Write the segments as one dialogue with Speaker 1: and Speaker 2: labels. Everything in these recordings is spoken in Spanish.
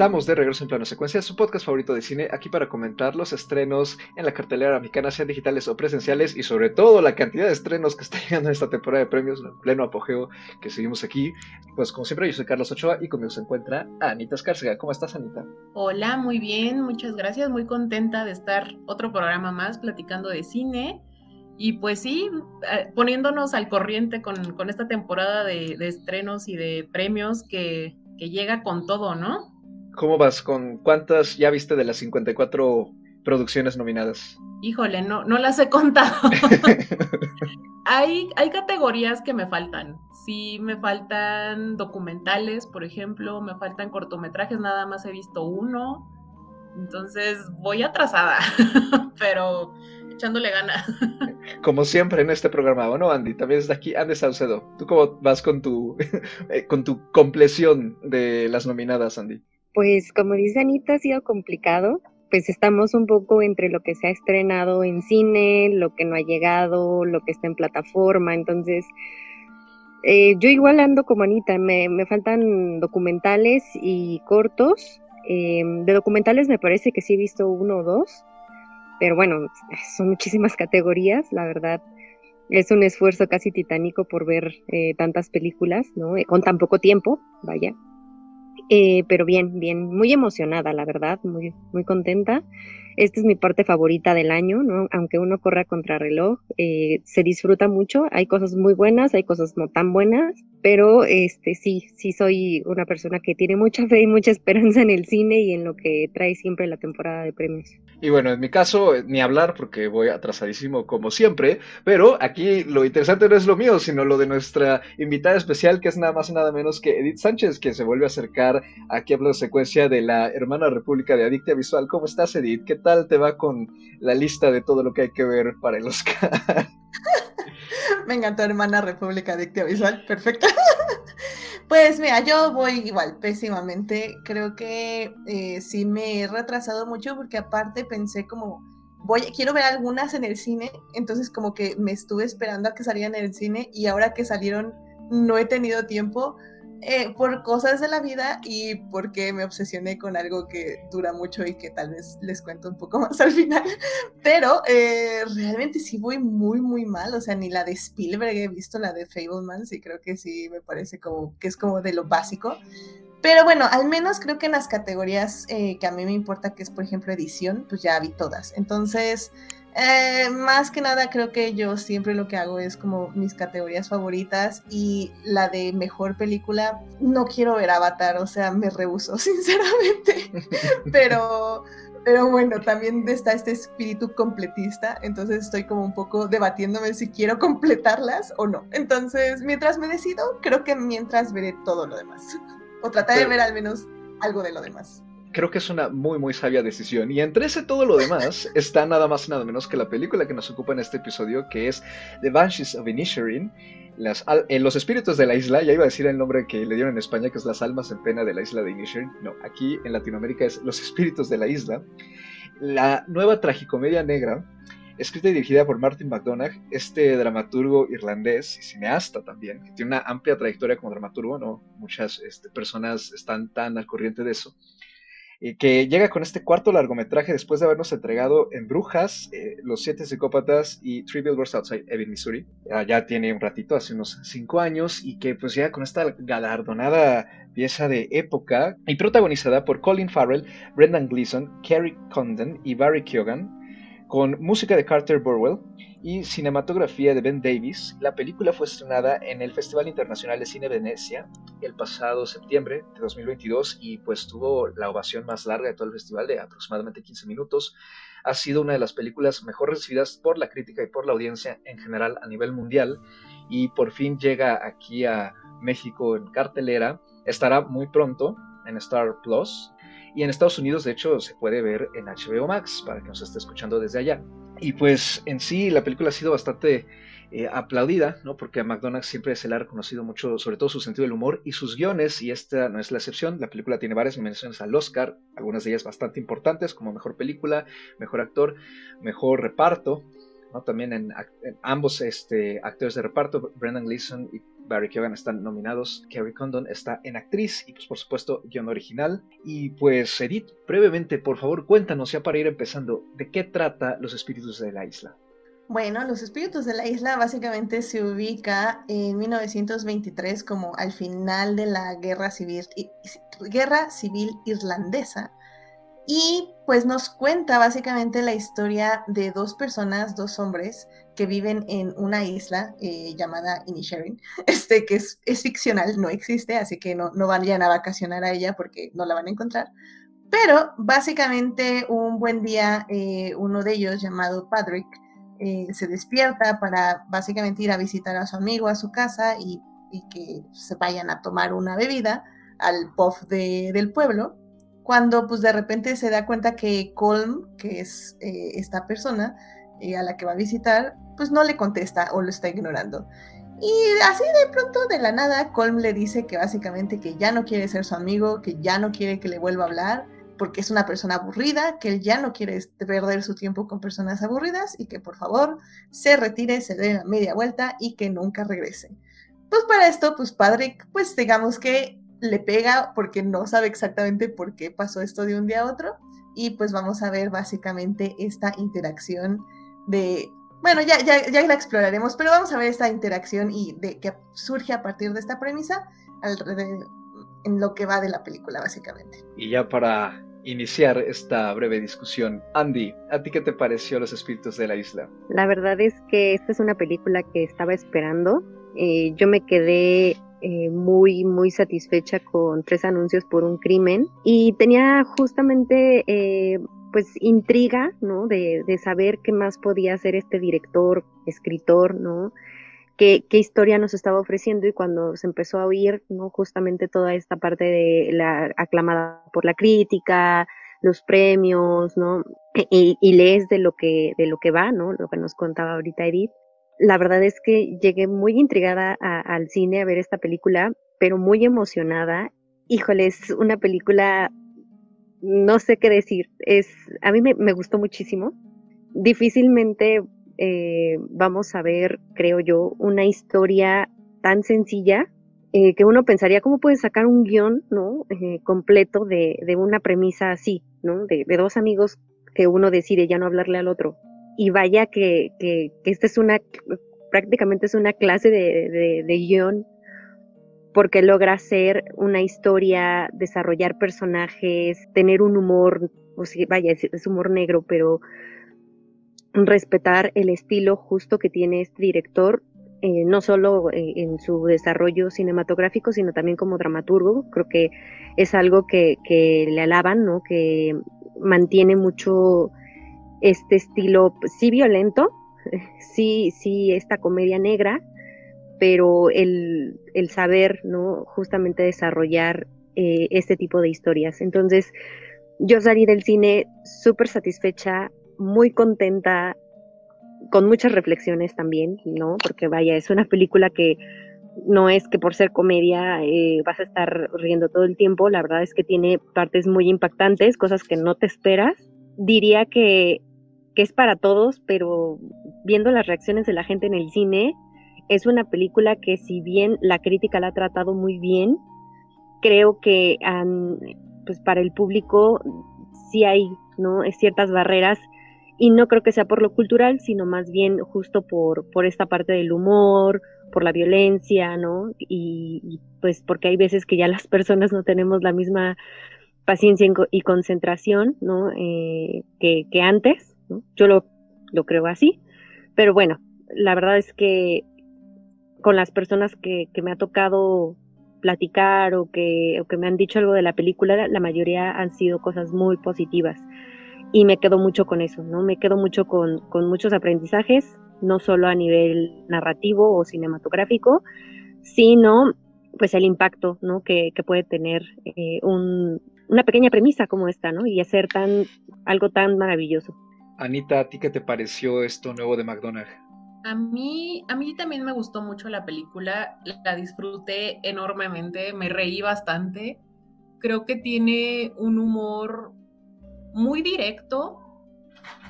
Speaker 1: Estamos de regreso en Plano Secuencia, su podcast favorito de cine, aquí para comentar los estrenos en la cartelera americana, sean digitales o presenciales, y sobre todo la cantidad de estrenos que está llegando en esta temporada de premios, en pleno apogeo que seguimos aquí. Pues como siempre, yo soy Carlos Ochoa y conmigo se encuentra Anita Escárcega. ¿Cómo estás, Anita?
Speaker 2: Hola, muy bien, muchas gracias, muy contenta de estar otro programa más platicando de cine. Y pues sí, eh, poniéndonos al corriente con, esta temporada de, estrenos y de premios que llega con todo, ¿no?
Speaker 1: ¿Cómo vas? ¿Con cuántas ya viste de las 54 producciones nominadas?
Speaker 2: Híjole, no, no las he contado. hay, hay categorías que me faltan. Sí, me faltan documentales, por ejemplo, me faltan cortometrajes, nada más he visto uno. Entonces voy atrasada, pero echándole ganas.
Speaker 1: Como siempre en este programa, bueno, Andy, también está aquí Andy Saucedo. ¿Tú cómo vas con tu, con tu compleción de las nominadas, Andy?
Speaker 3: Pues como dice Anita, ha sido complicado. Pues estamos un poco entre lo que se ha estrenado en cine, lo que no ha llegado, lo que está en plataforma. Entonces, eh, yo igual ando como Anita, me, me faltan documentales y cortos. Eh, de documentales me parece que sí he visto uno o dos, pero bueno, son muchísimas categorías, la verdad. Es un esfuerzo casi titánico por ver eh, tantas películas, ¿no? Con tan poco tiempo, vaya. Eh, pero bien, bien, muy emocionada, la verdad, muy, muy contenta. Esta es mi parte favorita del año, ¿no? Aunque uno corra contra reloj, eh, se disfruta mucho. Hay cosas muy buenas, hay cosas no tan buenas, pero este sí, sí soy una persona que tiene mucha fe y mucha esperanza en el cine y en lo que trae siempre la temporada de premios.
Speaker 1: Y bueno, en mi caso, ni hablar porque voy atrasadísimo como siempre, pero aquí lo interesante no es lo mío, sino lo de nuestra invitada especial, que es nada más y nada menos que Edith Sánchez, que se vuelve a acercar aquí a la secuencia de la hermana república de Adictia Visual. ¿Cómo estás, Edith? ¿Qué tal te va con la lista de todo lo que hay que ver para el Oscar?
Speaker 4: Me encantó, hermana república Adictia Visual, perfecto. Pues mira, yo voy igual, pésimamente. Creo que eh, sí me he retrasado mucho porque aparte pensé como, voy, quiero ver algunas en el cine, entonces como que me estuve esperando a que salieran en el cine y ahora que salieron no he tenido tiempo. Eh, por cosas de la vida y porque me obsesioné con algo que dura mucho y que tal vez les cuento un poco más al final. Pero eh, realmente sí voy muy, muy mal. O sea, ni la de Spielberg he visto, la de Fablemans, y creo que sí me parece como que es como de lo básico. Pero bueno, al menos creo que en las categorías eh, que a mí me importa, que es por ejemplo edición, pues ya vi todas. Entonces, eh, más que nada creo que yo siempre lo que hago es como mis categorías favoritas y la de mejor película, no quiero ver Avatar, o sea, me rehuso sinceramente, pero, pero bueno, también está este espíritu completista, entonces estoy como un poco debatiéndome si quiero completarlas o no. Entonces, mientras me decido, creo que mientras veré todo lo demás, o tratar de ver al menos algo de lo demás
Speaker 1: creo que es una muy, muy sabia decisión. Y entre ese todo lo demás está nada más y nada menos que la película que nos ocupa en este episodio, que es The Banshees of Inisherin, en los espíritus de la isla, ya iba a decir el nombre que le dieron en España, que es las almas en pena de la isla de Inisherin. No, aquí en Latinoamérica es Los espíritus de la isla. La nueva tragicomedia negra, escrita y dirigida por Martin McDonagh, este dramaturgo irlandés y cineasta también, que tiene una amplia trayectoria como dramaturgo, no muchas este, personas están tan al corriente de eso que llega con este cuarto largometraje después de habernos entregado en Brujas, eh, Los Siete Psicópatas y Three Billboards Outside Ebbing, Missouri. Ya, tiene un ratito, hace unos cinco años, y que pues llega con esta galardonada pieza de época y protagonizada por Colin Farrell, Brendan Gleeson, Kerry Condon y Barry Keoghan, con música de Carter Burwell y cinematografía de Ben Davis. La película fue estrenada en el Festival Internacional de Cine Venecia el pasado septiembre de 2022 y pues tuvo la ovación más larga de todo el festival de aproximadamente 15 minutos. Ha sido una de las películas mejor recibidas por la crítica y por la audiencia en general a nivel mundial y por fin llega aquí a México en cartelera. Estará muy pronto en Star Plus y en Estados Unidos de hecho se puede ver en HBO Max para que nos esté escuchando desde allá. Y pues en sí la película ha sido bastante eh, aplaudida, ¿no? Porque a McDonald's siempre se le ha reconocido mucho, sobre todo su sentido del humor y sus guiones, y esta no es la excepción. La película tiene varias menciones al Oscar, algunas de ellas bastante importantes, como mejor película, mejor actor, mejor reparto. ¿no? También en, ambos este, actores de reparto, Brendan Gleeson y Barry Keoghan están nominados, Kerry Condon está en actriz y pues por supuesto guion original. Y pues Edith, brevemente, por favor, cuéntanos ya para ir empezando, ¿de qué trata Los Espíritus de la Isla?
Speaker 4: Bueno, Los Espíritus de la Isla básicamente se ubica en 1923 como al final de la Guerra Civil, Guerra Civil Irlandesa. Y pues nos cuenta básicamente la historia de dos personas, dos hombres, que viven en una isla eh, llamada Inisherin, este, que es, ficcional, no existe, así que no, no vayan a vacacionar a ella porque no la van a encontrar. Pero básicamente un buen día, eh, uno de ellos llamado Patrick, eh, se despierta para básicamente ir a visitar a su amigo a su casa y, que se vayan a tomar una bebida al pub del pueblo, cuando pues de repente se da cuenta que Colm, que es esta persona eh, a la que va a visitar, pues no le contesta o lo está ignorando. Y así de pronto, de la nada, Colm le dice que básicamente que ya no quiere ser su amigo, que ya no quiere que le vuelva a hablar, porque es una persona aburrida, que él ya no quiere perder su tiempo con personas aburridas y que por favor se retire, se dé la media vuelta y que nunca regrese. Pues para esto, pues padre, pues digamos que le pega porque no sabe exactamente por qué pasó esto de un día a otro y pues vamos a ver básicamente esta interacción de bueno, ya, ya, ya, la exploraremos, pero vamos a ver esta interacción y de que surge a partir de esta premisa en lo que va de la película, básicamente.
Speaker 1: Y ya para iniciar esta breve discusión. Andy, ¿a ti qué te pareció Los Espíritus de la Isla?
Speaker 3: La verdad es que esta es una película que estaba esperando. Eh, yo me quedé eh, muy, muy satisfecha con tres anuncios por un crimen y tenía justamente... Eh, pues intriga, ¿no? De, de saber qué más podía hacer este director, escritor, ¿no? qué, historia nos estaba ofreciendo y cuando se empezó a oír, ¿no? Justamente toda esta parte de la aclamada por la crítica, los premios, ¿no? Y, lees de lo que, de lo que va, ¿no? Lo que nos contaba ahorita Edith. La verdad es que llegué muy intrigada al cine a ver esta película, pero muy emocionada. Híjole, es una película, no sé qué decir. Es, a mí me, me gustó muchísimo. Difícilmente eh, vamos a ver, creo yo, una historia tan sencilla eh, que uno pensaría cómo puede sacar un guion, ¿no? Eh, completo de, una premisa así, ¿no? De, dos amigos que uno decide ya no hablarle al otro. Y vaya que, que, esta es una, prácticamente es una clase de, de guion porque logra hacer una historia, desarrollar personajes, tener un humor, o sea, vaya, es humor negro, pero respetar el estilo justo que tiene este director, eh, no solo eh, en su desarrollo cinematográfico, sino también como dramaturgo. Creo que es algo que, le alaban, ¿no? Que mantiene mucho este estilo, sí violento, sí, sí, esta comedia negra, pero el, saber, ¿no? Justamente desarrollar eh, este tipo de historias. Entonces, yo salí del cine súper satisfecha, muy contenta, con muchas reflexiones también, ¿no? Porque vaya, es una película que no es que por ser comedia eh, vas a estar riendo todo el tiempo, la verdad es que tiene partes muy impactantes, cosas que no te esperas. Diría que, que es para todos, pero viendo las reacciones de la gente en el cine, es una película que si bien la crítica la ha tratado muy bien, creo que pues para el público sí hay ¿no? ciertas barreras y no creo que sea por lo cultural, sino más bien justo por, por esta parte del humor, por la violencia, ¿no? Y, pues porque hay veces que ya las personas no tenemos la misma paciencia y concentración, ¿no? Eh, que, que, antes. Yo lo, lo creo así, pero bueno, la verdad es que con las personas que, que me ha tocado platicar o que, o que me han dicho algo de la película, la mayoría han sido cosas muy positivas y me quedo mucho con eso, ¿no? Me quedo mucho con, muchos aprendizajes, no solo a nivel narrativo o cinematográfico, sino pues el impacto, ¿no? Que, puede tener eh, una pequeña premisa como esta, ¿no? Y hacer tan, algo tan maravilloso.
Speaker 1: Anita, ¿a ti qué te pareció esto nuevo de McDonald's?
Speaker 2: A mí, a mí también me gustó mucho la película, la disfruté enormemente, me reí bastante. Creo que tiene un humor muy directo,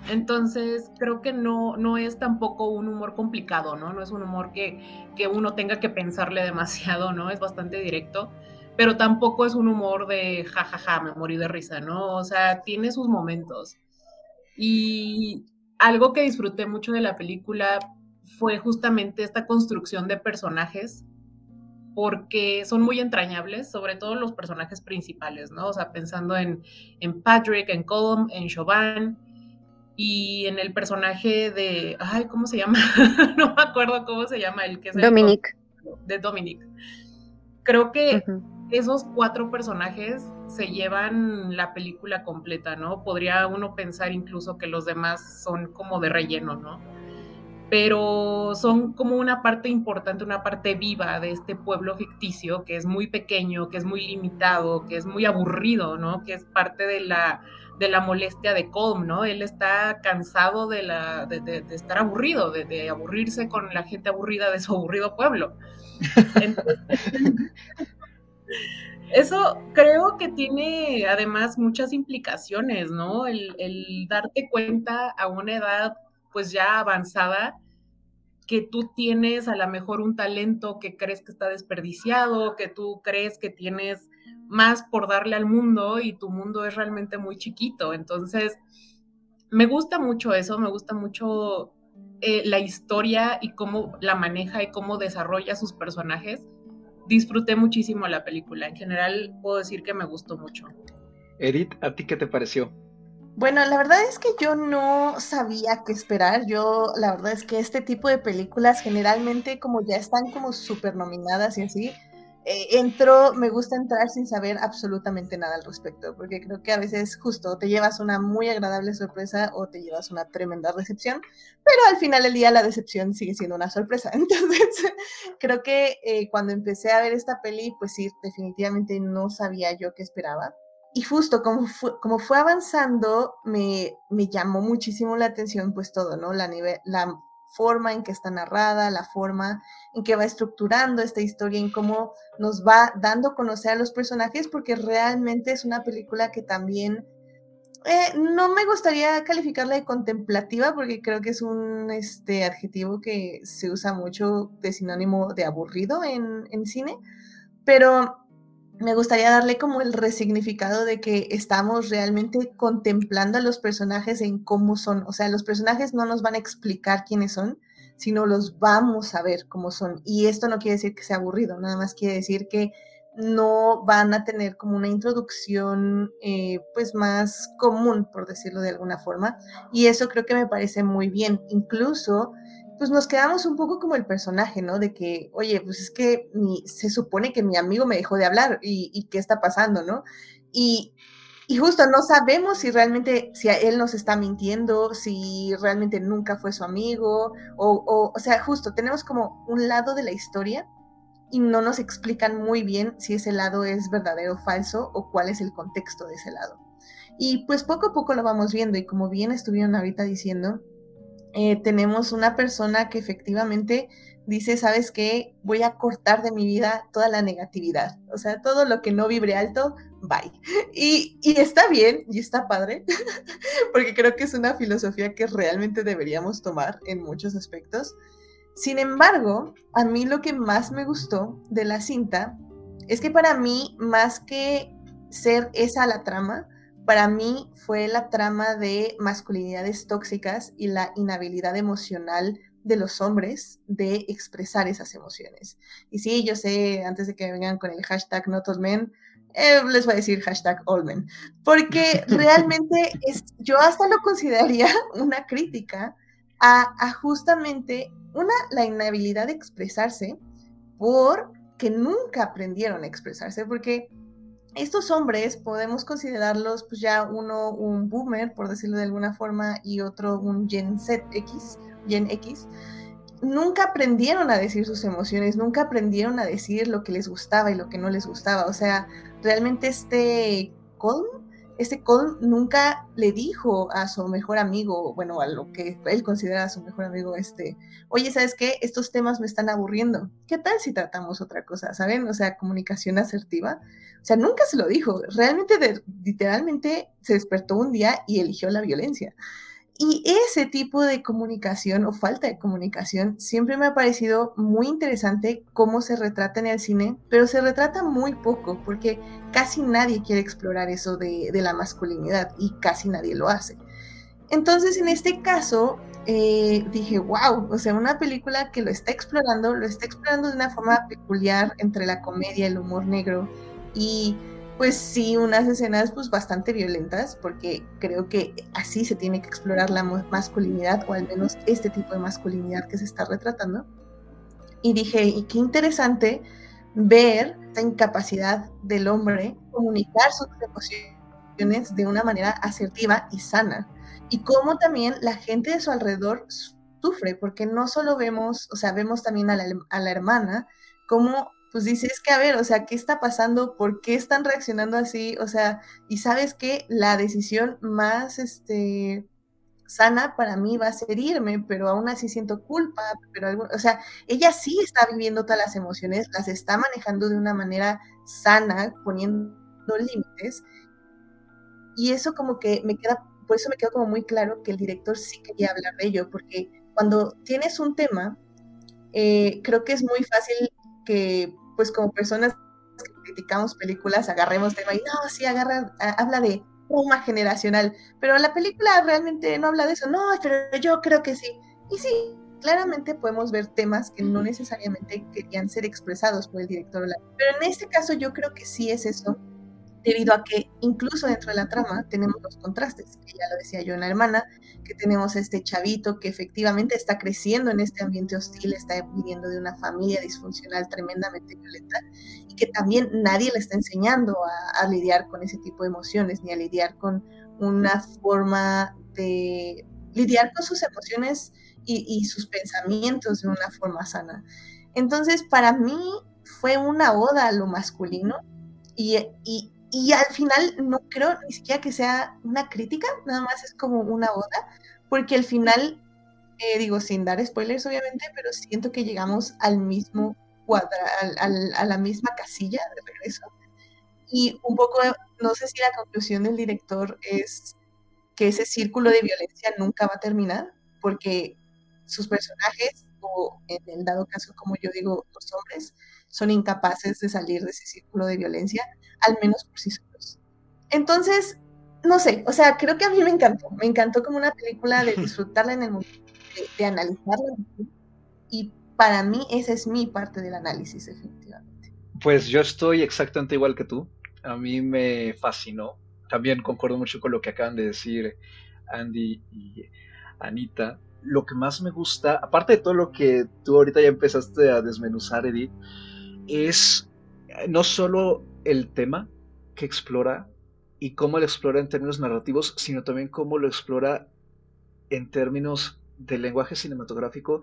Speaker 2: Entonces, creo que no, no es tampoco un humor complicado, ¿no? No es un humor que, que uno tenga que pensarle demasiado, ¿no? Es bastante directo, pero tampoco es un humor de jajaja, ja, ja, me morí de risa, ¿no? O sea, tiene sus momentos. Y algo que disfruté mucho de la película fue justamente esta construcción de personajes porque son muy entrañables, sobre todo los personajes principales, ¿no? O sea, pensando en, en Patrick, en Colm, en Chauvin y en el personaje de, ay, ¿cómo se llama? no me acuerdo cómo se llama el que es
Speaker 3: Dominic.
Speaker 2: de Dominic. Creo que esos cuatro personajes se llevan la película completa, ¿no? Podría uno pensar incluso que los demás son como de relleno, ¿no? Pero son como una parte importante, una parte viva de este pueblo ficticio que es muy pequeño, que es muy limitado, que es muy aburrido, ¿no? Que es parte de la, de la molestia de Colm, ¿no? Él está cansado de, la, de, estar aburrido, de, aburrirse con la gente aburrida de su aburrido pueblo. eso creo que tiene además muchas implicaciones, ¿no? El, el darte cuenta a una edad pues ya avanzada, que tú tienes a lo mejor un talento que crees que está desperdiciado, que tú crees que tienes más por darle al mundo y tu mundo es realmente muy chiquito. Entonces, me gusta mucho eso, me gusta mucho eh, la historia y cómo la maneja y cómo desarrolla sus personajes. Disfruté muchísimo la película. En general, puedo decir que me gustó mucho.
Speaker 1: Edith, ¿a ti qué te pareció?
Speaker 4: Bueno, la verdad es que yo no sabía qué esperar. Yo, la verdad es que este tipo de películas generalmente como ya están como súper nominadas y así, eh, entro, me gusta entrar sin saber absolutamente nada al respecto, porque creo que a veces justo te llevas una muy agradable sorpresa o te llevas una tremenda recepción, pero al final del día la decepción sigue siendo una sorpresa. Entonces, creo que eh, cuando empecé a ver esta peli, pues sí, definitivamente no sabía yo qué esperaba y justo como fue, como fue avanzando, me, me, llamó muchísimo la atención pues todo, ¿no? La, la forma en que está narrada, la forma en que va estructurando esta historia, en cómo nos va dando a conocer a los personajes, porque realmente es una película que también eh, no me gustaría calificarla de contemplativa, porque creo que es un este, adjetivo que se usa mucho de sinónimo de aburrido en, en cine, pero me gustaría darle como el resignificado de que estamos realmente contemplando a los personajes en cómo son. O sea, los personajes no nos van a explicar quiénes son, sino los vamos a ver cómo son. Y esto no quiere decir que sea aburrido, nada más quiere decir que no van a tener como una introducción eh, pues más común, por decirlo de alguna forma. Y eso creo que me parece muy bien. Incluso pues nos quedamos un poco como el personaje, ¿no? De que, oye, pues es que se supone que mi amigo me dejó de hablar y, qué está pasando, ¿no? Y, justo no sabemos si realmente, si a él nos está mintiendo, si realmente nunca fue su amigo, o, o, o sea, justo tenemos como un lado de la historia y no nos explican muy bien si ese lado es verdadero o falso o cuál es el contexto de ese lado. Y pues poco a poco lo vamos viendo y como bien estuvieron ahorita diciendo, eh, tenemos una persona que efectivamente dice, ¿sabes qué? Voy a cortar de mi vida toda la negatividad. O sea, todo lo que no vibre alto, bye. Y, y está bien y está padre, porque creo que es una filosofía que realmente deberíamos tomar en muchos aspectos. Sin embargo, a mí lo que más me gustó de la cinta es que para mí, más que ser esa la trama, para mí fue la trama de masculinidades tóxicas y la inhabilidad emocional de los hombres de expresar esas emociones. Y sí, yo sé, antes de que vengan con el hashtag not all men, eh, les voy a decir hashtag all men, porque realmente es, yo hasta lo consideraría una crítica a, a justamente una, la inhabilidad de expresarse por que nunca aprendieron a expresarse, porque estos hombres podemos considerarlos pues ya uno un boomer, por decirlo de alguna forma, y otro un Gen Z X, Gen X, nunca aprendieron a decir sus emociones, nunca aprendieron a decir lo que les gustaba y lo que no les gustaba. O sea, realmente este Colm este Cole nunca le dijo a su mejor amigo, bueno, a lo que él considera su mejor amigo, este, oye, ¿sabes qué? Estos temas me están aburriendo. ¿Qué tal si tratamos otra cosa? ¿Saben? O sea, comunicación asertiva. O sea, nunca se lo dijo. Realmente, literalmente, se despertó un día y eligió la violencia. Y ese tipo de comunicación o falta de comunicación siempre me ha parecido muy interesante cómo se retrata en el cine, pero se retrata muy poco porque casi nadie quiere explorar eso de, la masculinidad y casi nadie lo hace. Entonces, en este caso, eh, dije, wow, o sea, una película que lo está explorando, lo está explorando de una forma peculiar entre la comedia, el humor negro y pues sí, unas escenas pues bastante violentas, porque creo que así se tiene que explorar la masculinidad, o al menos este tipo de masculinidad que se está retratando. Y dije, y qué interesante ver esta incapacidad del hombre comunicar sus emociones de una manera asertiva y sana. Y cómo también la gente de su alrededor sufre, porque no solo vemos, o sea, vemos también a la, a la hermana, cómo pues dices que, a ver, o sea, ¿qué está pasando? ¿Por qué están reaccionando así? O sea, y sabes que la decisión más, este, sana para mí va a ser irme, pero aún así siento culpa, pero o sea, ella sí está viviendo todas las emociones, las está manejando de una manera sana, poniendo límites, y eso como que me queda, por eso me quedó como muy claro que el director sí quería hablar de ello, porque cuando tienes un tema, eh, creo que es muy fácil que pues como personas que criticamos películas, agarremos tema y no, sí, agarra, habla de trauma generacional, pero la película realmente no habla de eso, no, pero yo creo que sí. Y sí, claramente podemos ver temas que no necesariamente querían ser expresados por el director, pero en este caso yo creo que sí es eso, debido a que incluso dentro de la trama tenemos los contrastes, que ya lo decía yo en la hermana, que tenemos este chavito que efectivamente está creciendo en este ambiente hostil, está viviendo de una familia disfuncional tremendamente violenta y que también nadie le está enseñando a, lidiar con ese tipo de emociones, ni a lidiar con una forma de lidiar con sus emociones y, sus pensamientos de una forma sana. Entonces, para mí fue una oda a lo masculino y, y, y al final no creo ni siquiera que sea una crítica, nada más es como una oda, porque al final, eh, digo, sin dar spoilers obviamente, pero siento que llegamos al mismo cuadra, a la misma casilla de regreso. Y un poco, no sé si la conclusión del director es que ese círculo de violencia nunca va a terminar, porque sus personajes, o en el dado caso, como yo digo, los hombres, son incapaces de salir de ese círculo de violencia, al menos por sí solos. Entonces, no sé, o sea, creo que a mí me encantó, me encantó como una película de disfrutarla en el momento, de, analizarla, y para mí esa es mi parte del análisis, efectivamente.
Speaker 1: Pues yo estoy exactamente igual que tú, a mí me fascinó, también concuerdo mucho con lo que acaban de decir Andy y Anita, lo que más me gusta, aparte de todo lo que tú ahorita ya empezaste a desmenuzar, Edith, es eh, no solo el tema que explora y cómo lo explora en términos narrativos, sino también cómo lo explora en términos de lenguaje cinematográfico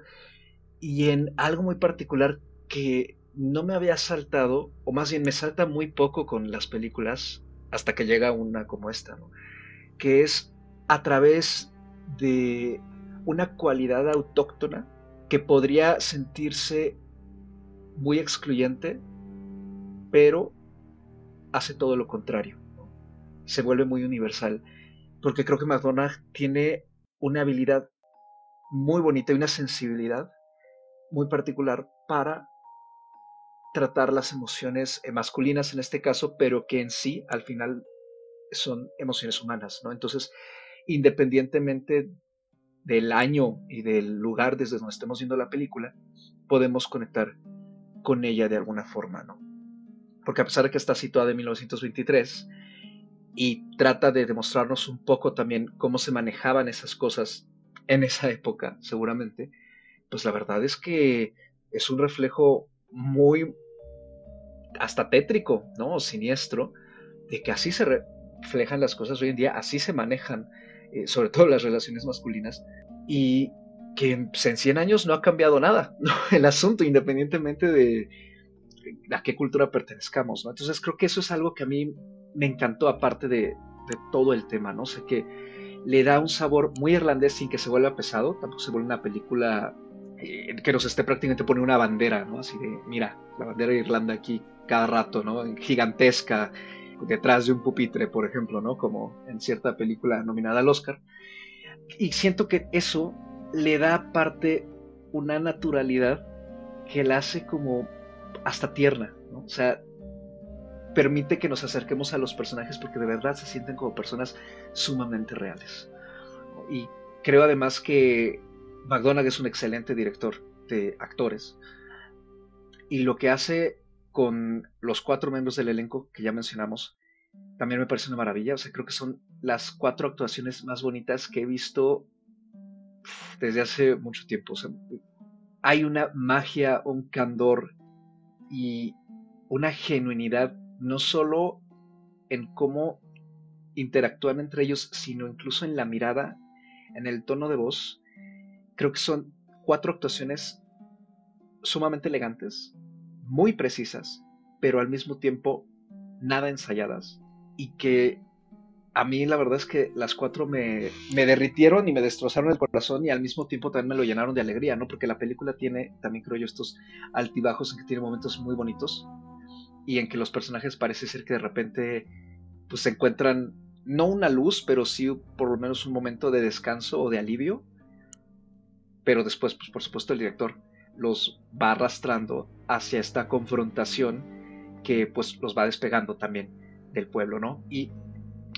Speaker 1: y en algo muy particular que no me había saltado, o más bien me salta muy poco con las películas, hasta que llega una como esta, que es a través de una cualidad autóctona que podría sentirse muy excluyente, pero hace todo lo contrario. Se vuelve muy universal. Porque creo que McDonald's tiene una habilidad muy bonita y una sensibilidad muy particular para tratar las emociones masculinas en este caso, pero que en sí al final son emociones humanas, ¿no? Entonces, independientemente del año y del lugar desde donde estemos viendo la película, podemos conectar con ella de alguna forma, ¿no? Porque a pesar de que está situada en 1923 y trata de demostrarnos un poco también cómo se manejaban esas cosas en esa época, seguramente, pues la verdad es que es un reflejo muy hasta tétrico, ¿no? Siniestro, de que así se reflejan las cosas hoy en día, así se manejan, eh, sobre todo las relaciones masculinas, y que en 100 años no ha cambiado nada, el asunto, independientemente de a qué cultura pertenezcamos, ¿no? Entonces creo que eso es algo que a mí me encantó, aparte de, todo el tema, ¿no? sé que le da un sabor muy irlandés sin que se vuelva pesado, tampoco se vuelve una película eh, que nos esté prácticamente poniendo una bandera, ¿no? Así de, mira, la bandera de Irlanda aquí cada rato, ¿no? Gigantesca, detrás de un pupitre, por ejemplo, ¿no? Como en cierta película nominada al Oscar y siento que eso le da aparte una naturalidad que la hace como hasta tierna, ¿no? O sea, permite que nos acerquemos a los personajes porque de verdad se sienten como personas sumamente reales. Y creo además que McDonagh es un excelente director de actores. Y lo que hace con los cuatro miembros del elenco que ya mencionamos, también me parece una maravilla. O sea, creo que son las cuatro actuaciones más bonitas que he visto desde hace mucho tiempo. hay una magia, un candor y una genuinidad, no solo en cómo interactúan entre ellos, sino incluso en la mirada, en el tono de voz. Creo que son cuatro actuaciones sumamente elegantes, muy precisas, pero al mismo tiempo nada ensayadas y que a mí la verdad es que las cuatro me, me, derritieron y me destrozaron el corazón y al mismo tiempo también me lo llenaron de alegría, ¿no? Porque la película tiene, también creo yo, estos altibajos en que tiene momentos muy bonitos y en que los personajes parece ser que de repente pues se encuentran no una luz, pero sí por lo menos un momento de descanso o de alivio. Pero después, pues por supuesto el director los va arrastrando hacia esta confrontación que pues los va despegando también del pueblo, ¿no? Y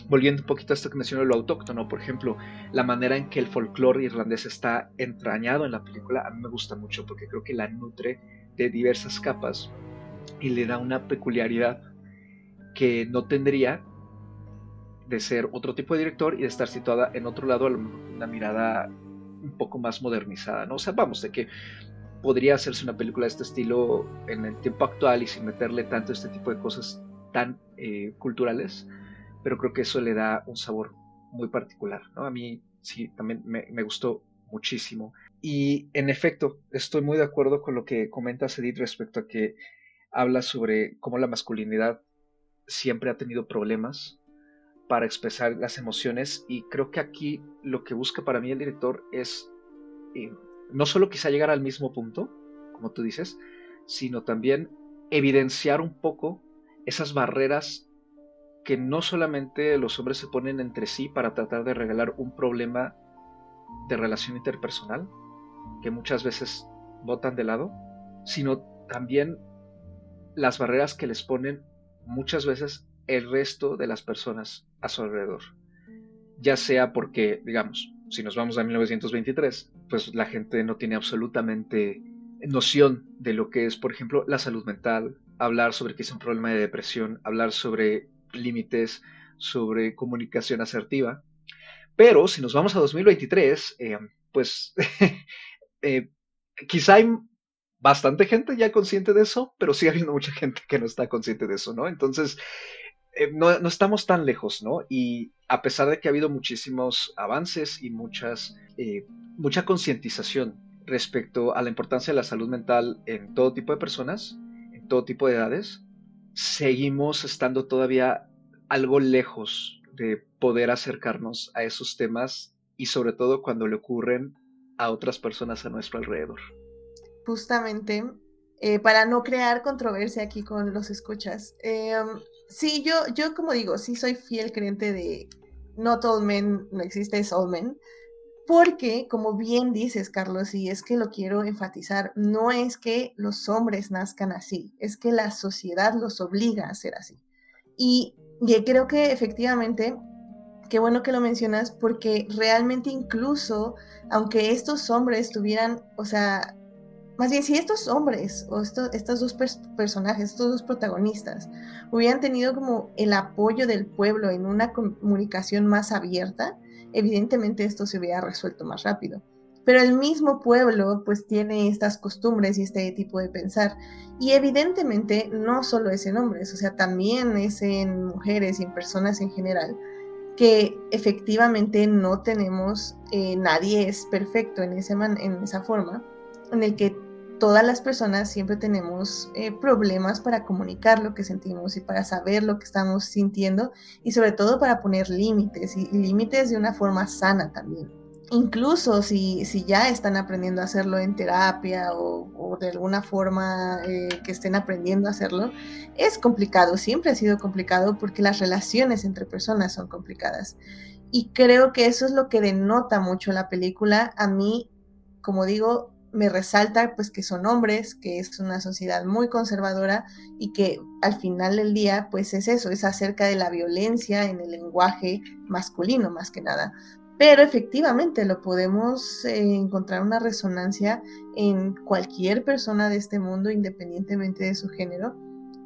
Speaker 1: volviendo un poquito a esto que mencionó lo autóctono, por ejemplo, la manera en que el folclore irlandés está entrañado en la película, a mí me gusta mucho porque creo que la nutre de diversas capas y le da una peculiaridad que no tendría de ser otro tipo de director y de estar situada en otro lado, una mirada un poco más modernizada, ¿no? O sea, vamos, de que podría hacerse una película de este estilo en el tiempo actual y sin meterle tanto este tipo de cosas tan eh, culturales, pero creo que eso le da un sabor muy particular. A mí sí, también me, gustó muchísimo. Y en efecto, estoy muy de acuerdo con lo que comenta Edith respecto a que habla sobre cómo la masculinidad siempre ha tenido problemas para expresar las emociones y creo que aquí lo que busca para mí el director es eh, no solo quizá llegar al mismo punto, como tú dices, sino también evidenciar un poco esas barreras que no solamente los hombres se ponen entre sí para tratar de regalar un problema de relación interpersonal, que muchas veces botan de lado, sino también las barreras que les ponen muchas veces el resto de las personas a su alrededor. Ya sea porque, digamos, si nos vamos a 1923, pues la gente no tiene absolutamente noción de lo que es, por ejemplo, la salud mental, hablar sobre qué es un problema de depresión, hablar sobre límites, sobre comunicación asertiva. Pero si nos vamos a 2023, eh, pues eh, quizá hay bastante gente ya consciente de eso, pero sigue habiendo mucha gente que no está consciente de eso, ¿no? Entonces, eh, no, estamos tan lejos, ¿no? Y a pesar de que ha habido muchísimos avances y muchas, mucha concientización respecto a la importancia de la salud mental en todo tipo de personas, en todo tipo de edades, seguimos estando todavía algo lejos de poder acercarnos a esos temas y sobre todo cuando le ocurren a otras personas a nuestro alrededor.
Speaker 4: Justamente, eh, para no crear controversia aquí con los escuchas. Em, sí, yo, yo como digo, sí soy fiel creyente de no all men, no existe es all men, porque, como bien dices, Carlos, y es que lo quiero enfatizar, no es que los hombres nazcan así, es que la sociedad los obliga a ser así. Y, creo que efectivamente, qué bueno que lo mencionas, porque realmente incluso, aunque estos hombres tuvieran, o sea, más bien si estos hombres o estos dos personajes, estos dos protagonistas, hubieran tenido como el apoyo del pueblo en una comunicación más abierta, evidentemente esto se hubiera resuelto más rápido. Pero el mismo pueblo pues tiene estas costumbres y este tipo de pensar. Y evidentemente no solo es en hombres, o sea, también es en mujeres y en personas en general, que efectivamente no tenemos, eh, nadie es perfecto en, ese en esa forma, en el que todas las personas siempre tenemos eh, problemas para comunicar lo que sentimos y para saber lo que estamos sintiendo y sobre todo para poner límites y, límites de una forma sana también. Incluso si, si ya están aprendiendo a hacerlo en terapia o, de alguna forma eh, que estén aprendiendo a hacerlo, es complicado, siempre ha sido complicado porque las relaciones entre personas son complicadas. Y creo que eso es lo que denota mucho la película. A mí, como digo, me resalta pues que son hombres, que es una sociedad muy conservadora y que al final del día pues es eso, es acerca de la violencia en el lenguaje masculino más que nada. Pero efectivamente lo podemos eh, encontrar una resonancia en cualquier persona de este mundo independientemente de su género.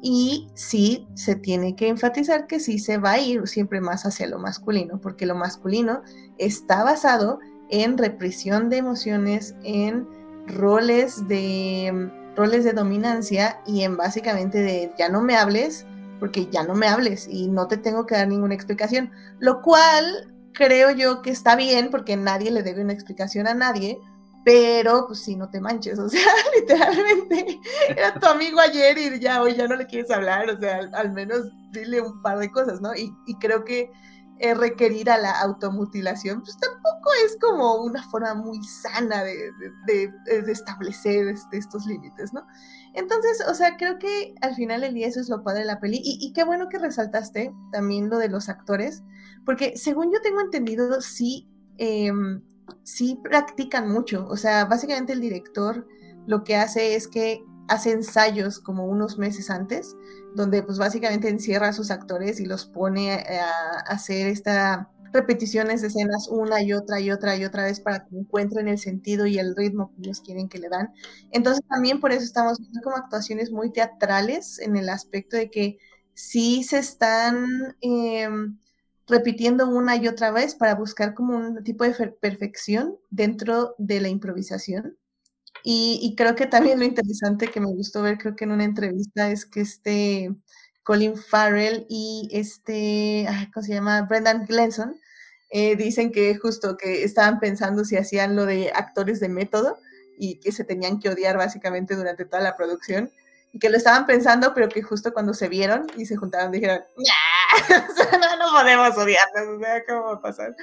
Speaker 4: Y sí se tiene que enfatizar que sí se va a ir siempre más hacia lo masculino, porque lo masculino está basado en represión de emociones, en roles de, roles de dominancia y en básicamente de ya no me hables porque ya no me hables y no te tengo que dar ninguna explicación, lo cual creo yo que está bien porque nadie le debe una explicación a nadie, pero pues si no te manches, o sea, literalmente era tu amigo ayer y ya hoy ya no le quieres hablar, o sea, al, menos dile un par de cosas, ¿no? Y, y creo que requerir a la automutilación, pues tampoco es como una forma muy sana de, establecer este, estos límites, ¿no? Entonces, o sea, creo que al final el día eso es lo padre de la peli. Y, qué bueno que resaltaste también lo de los actores, porque según yo tengo entendido, sí, em, sí practican mucho. O sea, básicamente el director lo que hace es que hace ensayos como unos meses antes donde pues básicamente encierra a sus actores y los pone a, hacer estas repeticiones de escenas una y otra y otra y otra vez para que encuentren el sentido y el ritmo que ellos quieren que le dan. Entonces también por eso estamos viendo como actuaciones muy teatrales en el aspecto de que sí se están em, repitiendo una y otra vez para buscar como un tipo de perfección dentro de la improvisación. Y, creo que también lo interesante que me gustó ver, creo que en una entrevista, es que este Colin Farrell y este, ¿cómo se llama? Brendan Glenson, eh, dicen que justo que estaban pensando si hacían lo de actores de método y que se tenían que odiar básicamente durante toda la producción y que lo estaban pensando, pero que justo cuando se vieron y se juntaron dijeron, no, no podemos odiarnos, o sea, ¿cómo va a pasar?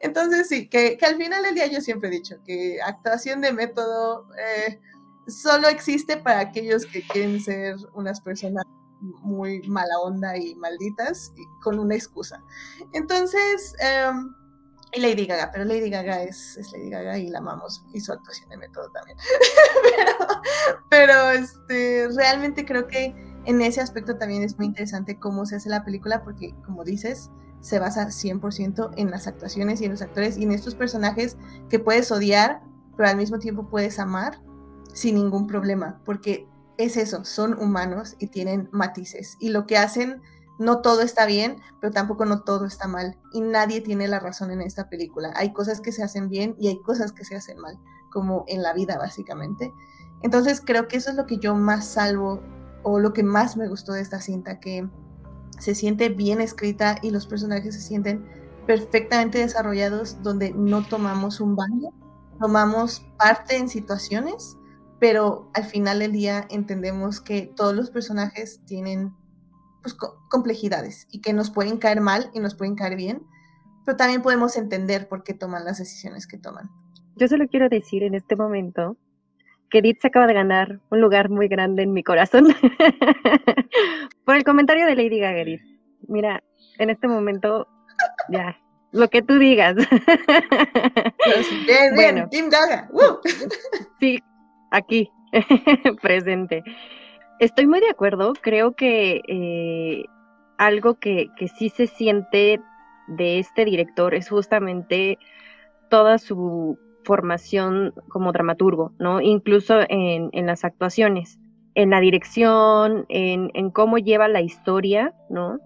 Speaker 4: Entonces sí, que, que, al final del día yo siempre he dicho que actuación de método eh, solo existe para aquellos que quieren ser unas personas muy mala onda y malditas y con una excusa. Entonces, um, y Lady Gaga, pero Lady Gaga es, es, Lady Gaga y la amamos y su actuación de método también. pero, pero este, realmente creo que en ese aspecto también es muy interesante cómo se hace la película porque, como dices, se basa 100% en las actuaciones y en los actores y en estos personajes que puedes odiar, pero al mismo tiempo puedes amar sin ningún problema, porque es eso, son humanos y tienen matices y lo que hacen no todo está bien, pero tampoco no todo está mal. Y nadie tiene la razón en esta película. Hay cosas que se hacen bien y hay cosas que se hacen mal, como en la vida básicamente. Entonces creo que eso es lo que yo más salvo o lo que más me gustó de esta cinta, que se siente bien escrita y los personajes se sienten perfectamente desarrollados donde no tomamos un baño, tomamos parte en situaciones, pero al final del día entendemos que todos los personajes tienen pues, complejidades y que nos pueden caer mal y nos pueden caer bien, pero también podemos entender por qué toman las decisiones que toman.
Speaker 3: Yo solo quiero decir en este momento que Edith se acaba de ganar un lugar muy grande en mi corazón por el comentario de Lady Gaga. Mira, en este momento, ya, lo que tú digas.
Speaker 4: bien, bien, Team Gaga.
Speaker 3: sí, aquí, presente. Estoy muy de acuerdo, creo que eh, algo que, que sí se siente de este director es justamente toda su formación como dramaturgo, ¿no? Incluso en, en las actuaciones, en la dirección, en, en, cómo lleva la historia, ¿no?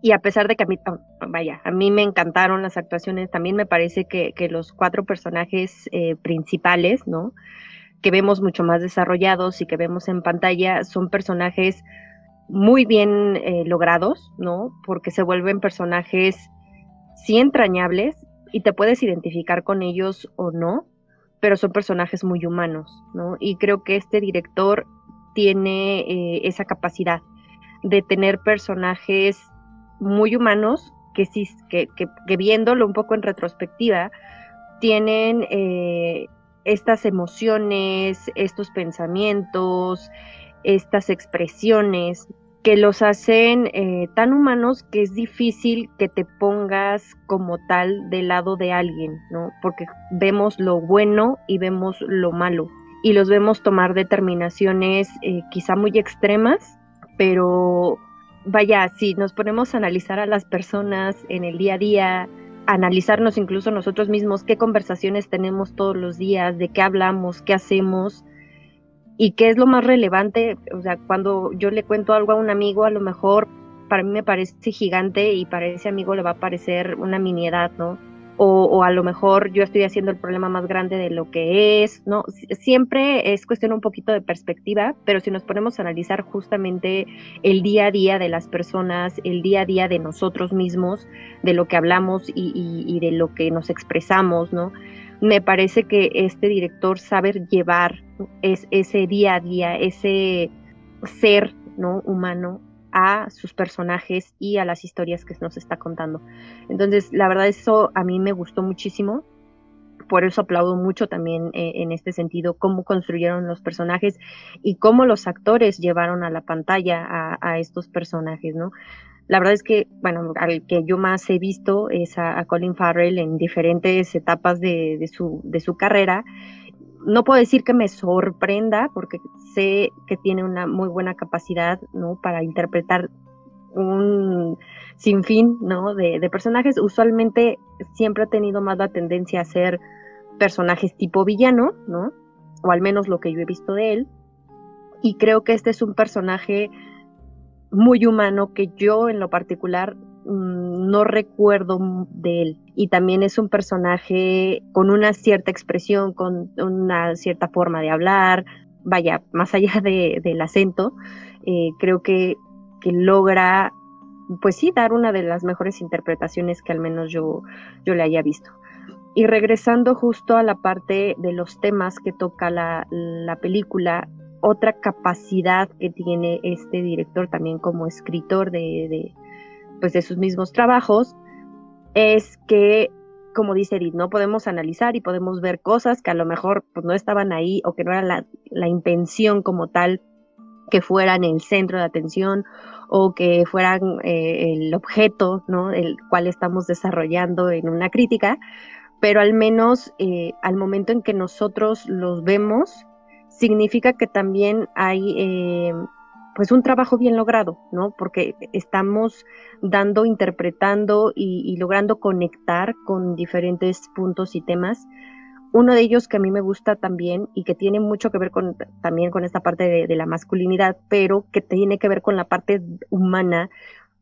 Speaker 3: Y a pesar de que a mí, oh, vaya, a mí me encantaron las actuaciones, también me parece que, que los cuatro personajes eh, principales, ¿no? Que vemos mucho más desarrollados y que vemos en pantalla son personajes muy bien eh, logrados, ¿no? Porque se vuelven personajes sí entrañables y te puedes identificar con ellos o no, pero son personajes muy humanos, ¿no? Y creo que este director tiene eh, esa capacidad de tener personajes muy humanos que sí, que, que, viéndolo un poco en retrospectiva, tienen eh, estas emociones, estos pensamientos, estas expresiones que los hacen eh, tan humanos que es difícil que te pongas como tal del lado de alguien, ¿no? Porque vemos lo bueno y vemos lo malo y los vemos tomar determinaciones eh, quizá muy extremas, pero vaya, si nos ponemos a analizar a las personas en el día a día, analizarnos incluso nosotros mismos, qué conversaciones tenemos todos los días, de qué hablamos, qué hacemos, y qué es lo más relevante, o sea, cuando yo le cuento algo a un amigo, a lo mejor para mí me parece gigante y para ese amigo le va a parecer una miniedad, ¿no? O, o, a lo mejor yo estoy haciendo el problema más grande de lo que es, ¿no? Siempre es cuestión un poquito de perspectiva, pero si nos ponemos a analizar justamente el día a día de las personas, el día a día de nosotros mismos, de lo que hablamos y, de lo que nos expresamos, ¿no? me parece que este director sabe llevar es, ese día a día, ese ser ¿no? humano a sus personajes y a las historias que nos está contando. Entonces, la verdad, eso a mí me gustó muchísimo. Por eso aplaudo mucho también eh, en este sentido cómo construyeron los personajes y cómo los actores llevaron a la pantalla a, estos personajes, ¿no? La verdad es que, bueno, al que yo más he visto es a, Colin Farrell en diferentes etapas de, su, de su carrera. No puedo decir que me sorprenda, porque sé que tiene una muy buena capacidad, ¿no? Para interpretar un sinfín, ¿no? De, de personajes. Usualmente siempre ha tenido más la tendencia a ser personajes tipo villano, ¿no? O al menos lo que yo he visto de él. Y creo que este es un personaje muy humano que yo en lo particular mm, no recuerdo de él. Y también es un personaje con una cierta expresión, con una cierta forma de hablar, vaya, más allá de, del acento, eh, creo que, que, logra, pues sí, dar una de las mejores interpretaciones que al menos yo, yo le haya visto. Y regresando justo a la parte de los temas que toca la, la película, otra capacidad que tiene este director también como escritor de, pues de sus mismos trabajos es que como dice Edith, no podemos analizar y podemos ver cosas que a lo mejor pues, no estaban ahí o que no era la, la intención como tal que fueran el centro de atención o que fueran eh, el objeto, ¿no? El cual estamos desarrollando en una crítica, pero al menos eh, al momento en que nosotros los vemos, significa que también hay eh, pues un trabajo bien logrado, ¿no? Porque estamos dando, interpretando y, logrando conectar con diferentes puntos y temas. Uno de ellos que a mí me gusta también y que tiene mucho que ver con, también con esta parte de, de la masculinidad, pero que tiene que ver con la parte humana,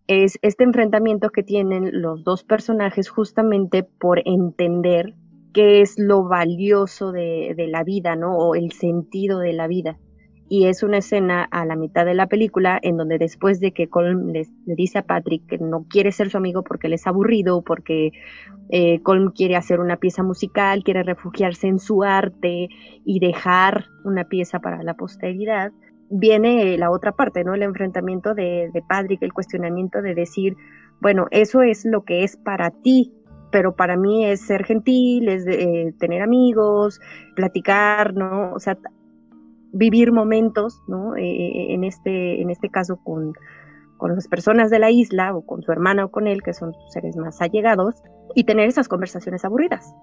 Speaker 3: es este enfrentamiento que tienen los dos personajes justamente por entender qué es lo valioso de, la vida, ¿no? O el sentido de la vida. Y es una escena a la mitad de la película en donde después de que Colm le, dice a Patrick que no quiere ser su amigo porque le es aburrido, porque eh, Colm quiere hacer una pieza musical, quiere refugiarse en su arte y dejar una pieza para la posteridad, viene la otra parte, ¿no? El enfrentamiento de, de Patrick, el cuestionamiento de decir, bueno, eso es lo que es para ti, pero para mí es ser gentil, es eh, tener amigos, platicar, ¿no? O sea, vivir momentos, ¿no? Eh, eh, en, este, en este caso con, con las personas de la isla o con su hermana o con él, que son sus seres más allegados, y tener esas conversaciones aburridas,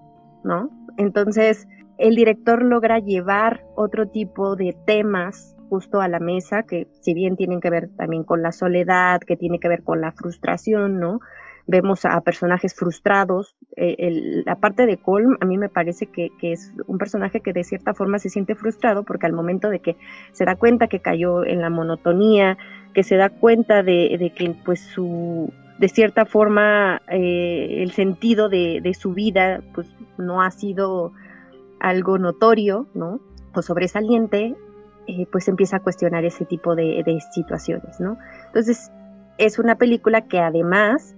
Speaker 3: ¿no? Entonces, el director logra llevar otro tipo de temas justo a la mesa, que si bien tienen que ver también con la soledad, que tiene que ver con la frustración, ¿no? Vemos a personajes frustrados. Eh, la parte de Colm a mí me parece que, es un personaje que de cierta forma se siente frustrado porque al momento de que se da cuenta que cayó en la monotonía, que se da cuenta de, que pues su de cierta forma eh, el sentido de, su vida pues no ha sido algo notorio, ¿no? O sobresaliente, eh, pues empieza a cuestionar ese tipo de, de situaciones, ¿no? Entonces, es una película que además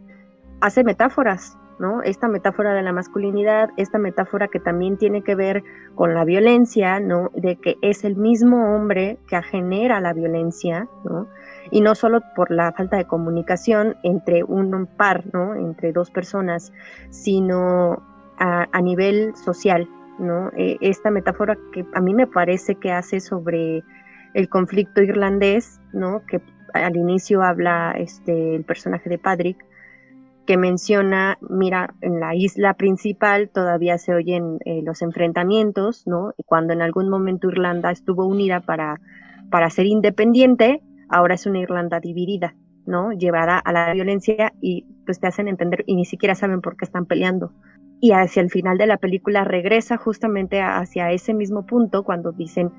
Speaker 3: hace metáforas, ¿no? Esta metáfora de la masculinidad, esta metáfora que también tiene que ver con la violencia, ¿no? De que es el mismo hombre que genera la violencia, ¿no? Y no solo por la falta de comunicación entre un par, ¿no? Entre dos personas, sino a, nivel social, ¿no? E, esta metáfora que a mí me parece que hace sobre el conflicto irlandés, ¿no? Que al inicio habla este, el personaje de Patrick, que menciona, mira, en la isla principal todavía se oyen eh, los enfrentamientos, ¿no? Y cuando en algún momento Irlanda estuvo unida para, para ser independiente, ahora es una Irlanda dividida, ¿no? Llevada a la violencia y pues te hacen entender y ni siquiera saben por qué están peleando. Y hacia el final de la película regresa justamente hacia ese mismo punto cuando dicen,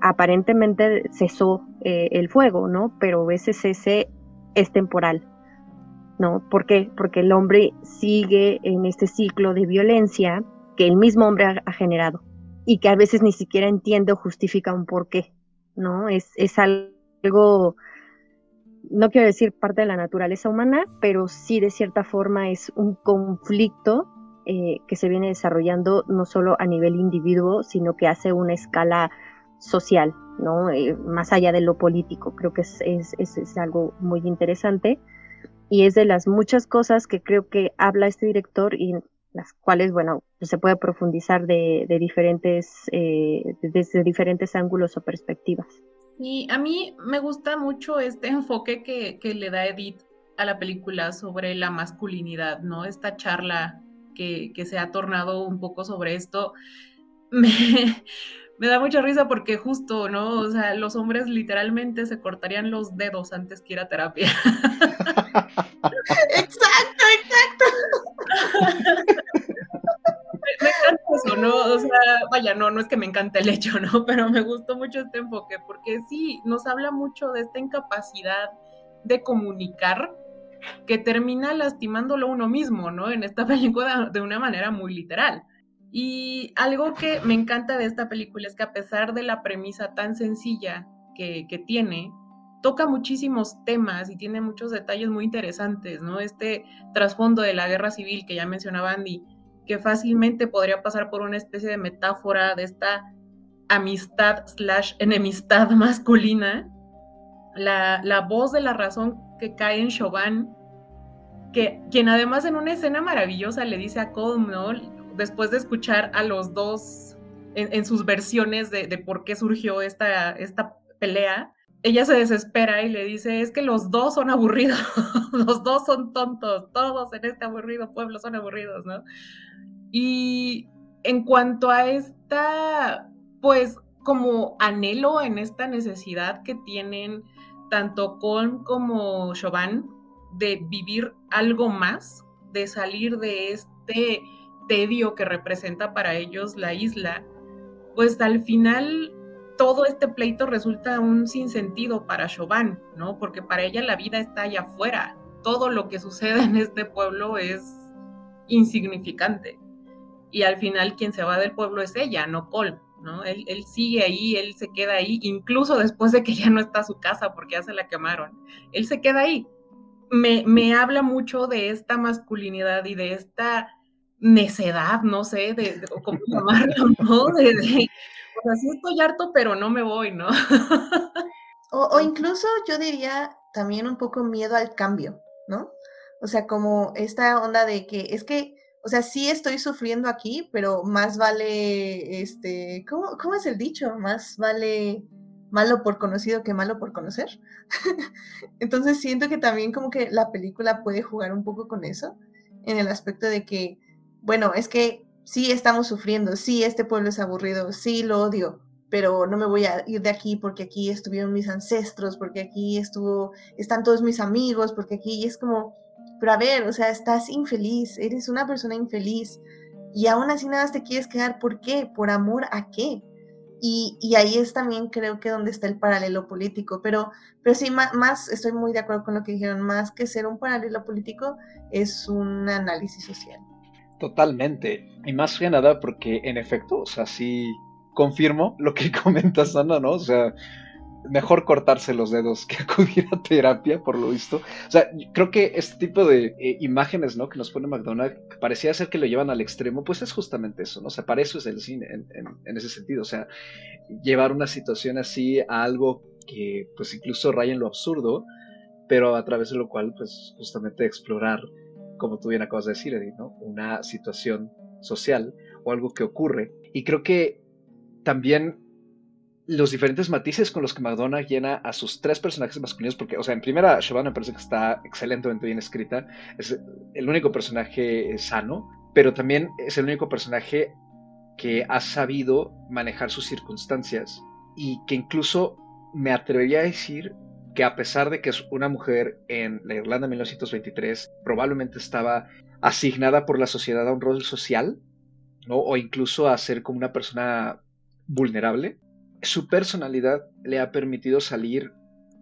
Speaker 3: aparentemente cesó eh, el fuego, ¿no? Pero ese cese es temporal, ¿no? ¿Por qué? Porque el hombre sigue en este ciclo de violencia que el mismo hombre ha, generado y que a veces ni siquiera entiende o justifica un porqué, ¿no? Es, es algo, no quiero decir parte de la naturaleza humana, pero sí de cierta forma es un conflicto eh, que se viene desarrollando no solo a nivel individuo, sino que hace una escala social, ¿no? Eh, más allá de lo político. Creo que es, es, es, algo muy interesante y es de las muchas cosas que creo que habla este director y las cuales, bueno, pues se puede profundizar de, de diferentes, eh, desde diferentes ángulos o perspectivas.
Speaker 2: Y a mí me gusta mucho este enfoque que, que, le da Edith a la película sobre la masculinidad, ¿no? Esta charla que, que se ha tornado un poco sobre esto. Me, me da mucha risa porque justo, ¿no? O sea, los hombres literalmente se cortarían los dedos antes que ir a terapia.
Speaker 4: exacto, exacto.
Speaker 2: me, encanta eso, ¿no? O sea, vaya, no, no es que me encante el hecho, ¿no? Pero me gustó mucho este enfoque porque sí, nos habla mucho de esta incapacidad de comunicar que termina lastimándolo uno mismo, ¿no? En esta película de una manera muy literal. Y algo que me encanta de esta película es que a pesar de la premisa tan sencilla que, tiene, toca muchísimos temas y tiene muchos detalles muy interesantes, ¿no? Este trasfondo de la guerra civil que ya mencionaba Andy, que fácilmente podría pasar por una especie de metáfora de esta amistad slash enemistad masculina, la, la, voz de la razón que cae en Chauvin, que, quien además en una escena maravillosa le dice a Colm, ¿no? después de escuchar a los dos en, sus versiones de, por qué surgió esta, esta pelea, ella se desespera y le dice, es que los dos son aburridos, los dos son tontos, todos en este aburrido pueblo son aburridos, ¿no? Y en cuanto a esta, pues como anhelo en esta necesidad que tienen tanto Colm como Chauvin de vivir algo más, de salir de este tedio que representa para ellos la isla, pues al final todo este pleito resulta un sinsentido para Chauvin, ¿no? Porque para ella la vida está allá afuera. Todo lo que sucede en este pueblo es insignificante. Y al final quien se va del pueblo es ella, no Cole, ¿no? Él, él, sigue ahí, él se queda ahí, incluso después de que ya no está su casa porque ya se la quemaron. Él se queda ahí. Me, me habla mucho de esta masculinidad y de esta necedad, no sé, de, cómo llamarlo, ¿no? De, o sea, sí estoy harto, pero no me voy, ¿no?
Speaker 4: o, incluso yo diría también un poco miedo al cambio, ¿no? O sea, como esta onda de que es que, o sea, sí estoy sufriendo aquí, pero más vale, este, ¿cómo, cómo es el dicho? Más vale malo por conocido que malo por conocer. Entonces siento que también como que la película puede jugar un poco con eso, en el aspecto de que bueno, es que sí estamos sufriendo, sí este pueblo es aburrido, sí lo odio, pero no me voy a ir de aquí porque aquí estuvieron mis ancestros, porque aquí estuvo, están todos mis amigos, porque aquí es como, pero a ver, o sea, estás infeliz, eres una persona infeliz y aún así nada más te quieres quedar, ¿por qué? ¿Por amor a qué? Y, y, ahí es también creo que donde está el paralelo político, pero, pero sí, más, más, estoy muy de acuerdo con lo que dijeron, más que ser un paralelo político, es un análisis social.
Speaker 1: Totalmente. Y más que nada porque, en efecto, o sea, sí confirmo lo que comentas, Ana, ¿no? O sea, mejor cortarse los dedos que acudir a terapia, por lo visto. O sea, creo que este tipo de eh, imágenes, ¿no? Que nos pone McDonald's, parecía ser que lo llevan al extremo, pues es justamente eso, ¿no? O sea, para eso es el cine, en, en ese sentido. O sea, llevar una situación así a algo que, pues, incluso raya en lo absurdo, pero a través de lo cual, pues, justamente explorar como tú bien acabas de decir, Edith, ¿no? Una situación social o algo que ocurre. Y creo que también los diferentes matices con los que Madonna llena a sus tres personajes masculinos, porque, o sea, en primera, Siobhan me parece que está excelentemente bien escrita, es el único personaje sano, pero también es el único personaje que ha sabido manejar sus circunstancias y que incluso me atrevería a decir que a pesar de que es una mujer en la Irlanda de 1923, probablemente estaba asignada por la sociedad a un rol social, o incluso a ser como una persona vulnerable, su personalidad le ha permitido salir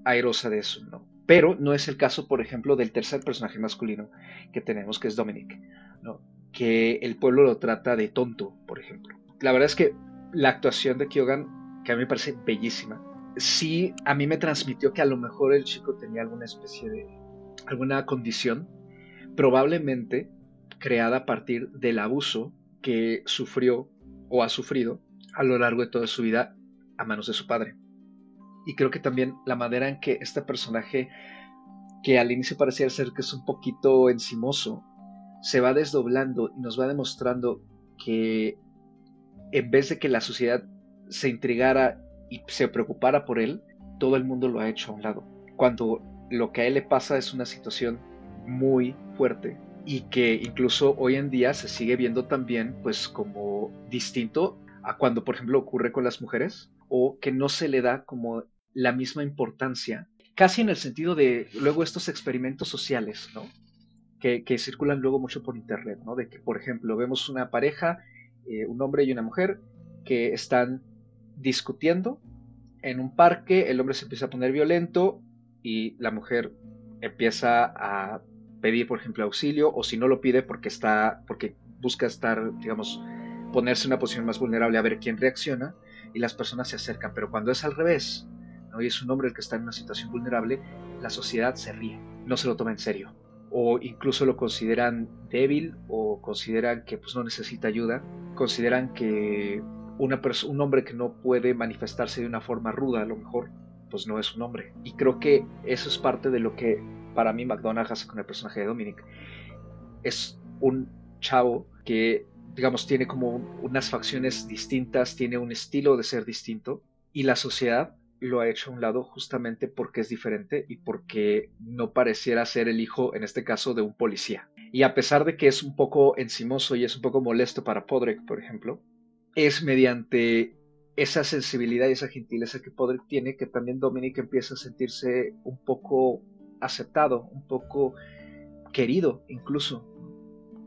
Speaker 1: airosa de eso, ¿no? Pero no es el caso, por ejemplo, del tercer personaje masculino que tenemos, que es Dominic, ¿no? Que el pueblo lo trata de tonto, por ejemplo. La verdad es que la actuación de Kyogan, que a mí me parece bellísima, sí a mí me transmitió que a lo mejor el chico tenía alguna especie de, alguna condición, probablemente creada a partir del abuso que sufrió o ha sufrido a lo largo de toda su vida a manos de su padre. Y creo que también la manera en que este personaje, que al inicio parecía ser que es un poquito encimoso, se va desdoblando y nos va demostrando que en vez de que la sociedad se intrigara y se preocupara por él, todo el mundo lo ha hecho a un lado. Cuando lo que a él le pasa es una situación muy fuerte y que incluso hoy en día se sigue viendo también pues como distinto a cuando por ejemplo ocurre con las mujeres o que no se le da como la misma importancia, casi en el sentido de luego estos experimentos sociales, ¿no? Que, circulan luego mucho por internet, ¿no? De que, por ejemplo, vemos una pareja, eh, un hombre y una mujer, que están discutiendo en un parque, el hombre se empieza a poner violento y la mujer empieza a pedir, por ejemplo, auxilio, o si no lo pide porque está, porque busca estar, digamos, ponerse en una posición más vulnerable a ver quién reacciona, y las personas se acercan. Pero cuando es al revés, ¿no? y es un hombre el que está en una situación vulnerable, la sociedad se ríe, no se lo toma en serio. O incluso lo consideran débil o consideran que pues, no necesita ayuda. Consideran que un hombre que no puede manifestarse de una forma ruda, a lo mejor, pues no es un hombre. Y creo que eso es parte de lo que para mí McDonald's hace con el personaje de Dominic. Es un chavo que digamos, tiene como unas facciones distintas, tiene un estilo de ser distinto y la sociedad lo ha hecho a un lado justamente porque es diferente y porque no pareciera ser el hijo, en este caso, de un policía. Y a pesar de que es un poco encimoso y es un poco molesto para Podrick, por ejemplo, es mediante esa sensibilidad y esa gentileza que Podrick tiene que también Dominic empieza a sentirse un poco aceptado, un poco querido incluso.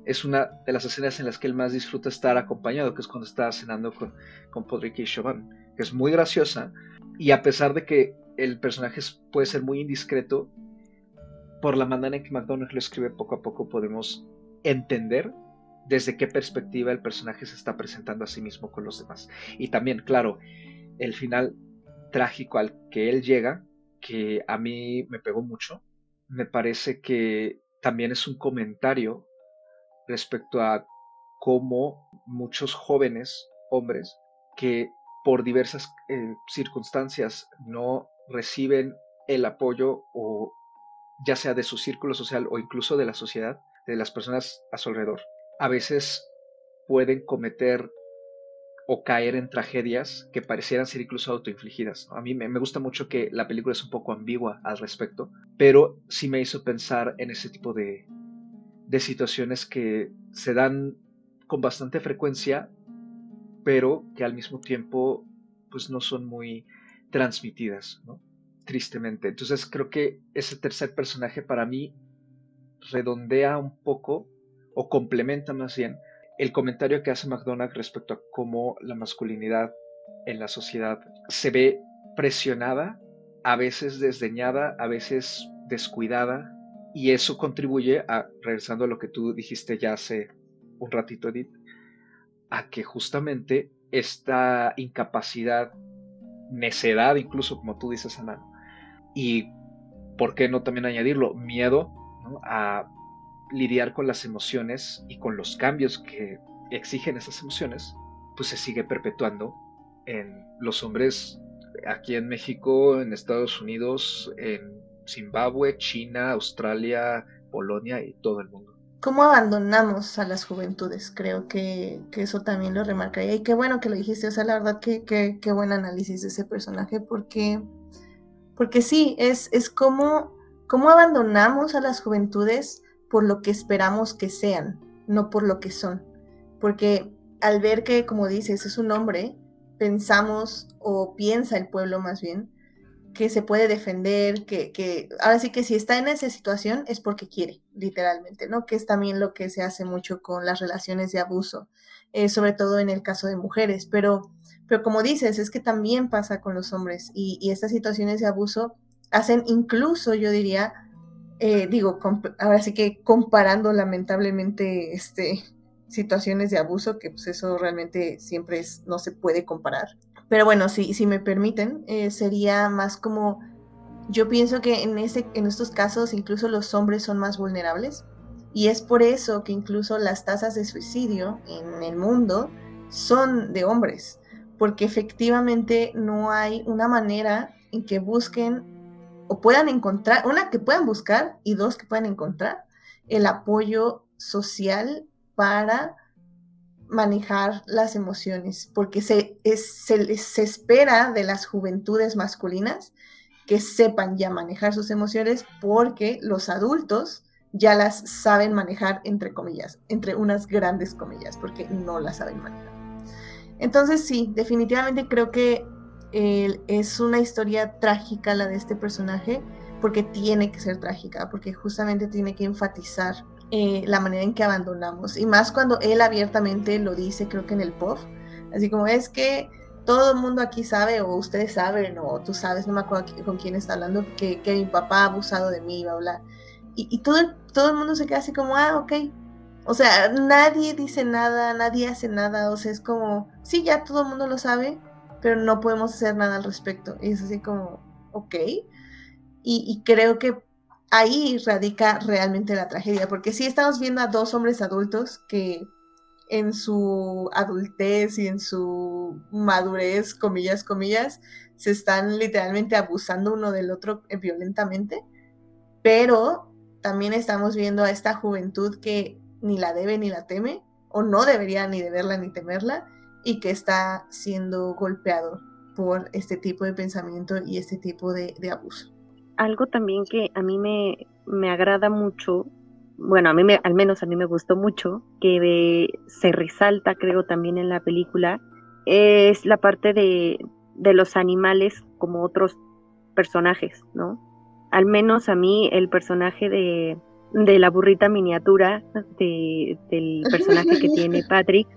Speaker 1: Es una de las escenas en las que él más disfruta estar acompañado, que es cuando está cenando con, con Podrick y Chauvin, que es muy graciosa, y a pesar de que el personaje puede ser muy indiscreto, por la manera en que McDonald's lo escribe poco a poco podemos entender desde qué perspectiva el personaje se está presentando a sí mismo con los demás. Y también, claro, el final trágico al que él llega, que a mí me pegó mucho, me parece que también es un comentario respecto a cómo muchos jóvenes hombres que por diversas eh, circunstancias no reciben el apoyo o ya sea de su círculo social o incluso de la sociedad, de las personas a su alrededor, a veces pueden cometer o caer en tragedias que parecieran ser incluso autoinfligidas. A mí me, gusta mucho que la película es un poco ambigua al respecto, pero sí me hizo pensar en ese tipo de, de situaciones que se dan con bastante frecuencia, pero que al mismo tiempo pues no son muy transmitidas, ¿no? tristemente. Entonces creo que ese tercer personaje para mí redondea un poco o complementa más bien el comentario que hace McDonagh respecto a cómo la masculinidad en la sociedad se ve presionada, a veces desdeñada, a veces descuidada, y eso contribuye a, regresando a lo que tú dijiste ya hace un ratito, Edith, a que justamente esta incapacidad, necedad, incluso como tú dices, Ana, y por qué no también añadirlo, miedo a lidiar con las emociones y con los cambios que exigen esas emociones, pues se sigue perpetuando en los hombres aquí en México, en Estados Unidos, en Zimbabue, China, Australia, Polonia y todo el mundo.
Speaker 4: cómo abandonamos a las juventudes. Creo que, eso también lo remarcaría. Y qué bueno que lo dijiste, o sea, la verdad que qué buen análisis de ese personaje, porque, porque sí, es, es como, cómo abandonamos a las juventudes por lo que esperamos que sean, no por lo que son. Porque al ver que, como dices, es un hombre, pensamos, o piensa el pueblo más bien, que se puede defender, que, ahora sí que si está en esa situación es porque quiere, literalmente, ¿no? Que es también lo que se hace mucho con las relaciones de abuso, eh, sobre todo en el caso de mujeres, pero, pero como dices, es que también pasa con los hombres y estas situaciones de abuso hacen incluso, yo diría, eh, digo, ahora sí que comparando lamentablemente este, situaciones de abuso, que pues eso realmente siempre es, no se puede comparar, pero bueno, si, si me permiten, eh, sería más como, yo pienso que en, ese, en estos casos incluso los hombres son más vulnerables y es por eso que incluso las tasas de suicidio en el mundo son de hombres, porque efectivamente no hay una manera en que busquen o puedan encontrar, una que puedan buscar y dos que puedan encontrar el apoyo social para manejar las emociones, porque se, se, espera de las juventudes masculinas que sepan ya manejar sus emociones porque los adultos ya las saben manejar entre comillas, entre unas grandes comillas, porque no las saben manejar. Entonces sí, definitivamente creo que es una historia trágica la de este personaje, porque tiene que ser trágica, porque justamente tiene que enfatizar eh, la manera en que abandonamos. Y más cuando él abiertamente lo dice, creo que en el POF. Así como es que todo el mundo aquí sabe, o ustedes saben, o tú sabes, no me acuerdo con quién está hablando, que, que mi papá ha abusado de mí, bla, bla. Y, y todo, el, todo el mundo se queda así como, ah, ok. O sea, nadie dice nada, nadie hace nada. O sea, es como, sí, ya todo el mundo lo sabe, pero no podemos hacer nada al respecto. Y es así como, ok. Y, creo que ahí radica realmente la tragedia, porque sí estamos viendo a dos hombres adultos que en su adultez y en su madurez, comillas, comillas, se están literalmente abusando uno del otro eh, violentamente, pero también estamos viendo a esta juventud que ni la debe ni la teme, o no debería ni deberla ni temerla, y que está siendo golpeado por este tipo de pensamiento y este tipo de, de abuso
Speaker 3: algo también que a mí me, me agrada mucho, bueno, a mí me, al menos a mí me gustó mucho, que se resalta creo también en la película, es la parte de, de los animales como otros personajes, ¿no? Al menos a mí el personaje de, de la burrita miniatura, de, del personaje que tiene Patrick,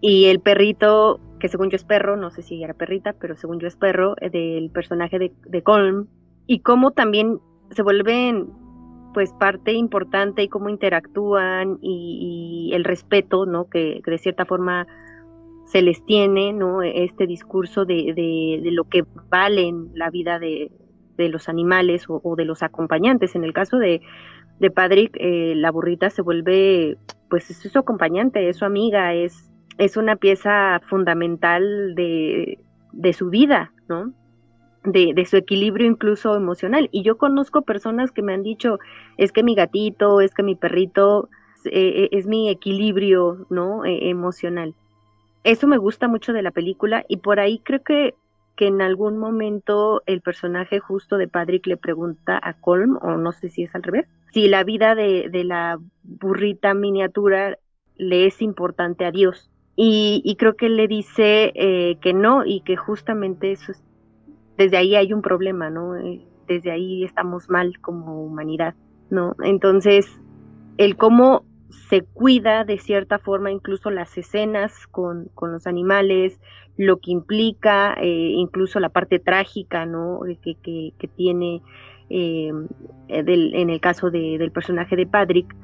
Speaker 3: y el perrito, que según yo es perro, no sé si era perrita, pero según yo es perro, eh, del personaje de, de Colm, y cómo también se vuelven pues parte importante y cómo interactúan y, el respeto, ¿no? Que, de cierta forma se les tiene, ¿no? Este discurso de, de, lo que valen la vida de, de los animales o, de los acompañantes. En el caso de, de Patrick, eh, la burrita se vuelve, pues es su acompañante, es su amiga, es, es una pieza fundamental de, de su vida, ¿no? de, su equilibrio incluso emocional. Y yo conozco personas que me han dicho, es que mi gatito, es que mi perrito eh, eh, es mi equilibrio, ¿no? E, emocional. Eso me gusta mucho de la película y por ahí creo que, que en algún momento el personaje justo de Patrick le pregunta a Colm, o no sé si es al revés, si la vida de, de la burrita miniatura le es importante a Dios. Y, y creo que le dice eh, que no y que justamente eso es desde ahí hay un problema, ¿no? Eh, desde ahí estamos mal como humanidad, ¿no? Entonces, el cómo se cuida de cierta forma incluso las escenas con, los animales, lo que implica eh, incluso la parte trágica, ¿no? Eh, que, que, tiene en el caso del personaje de Patrick.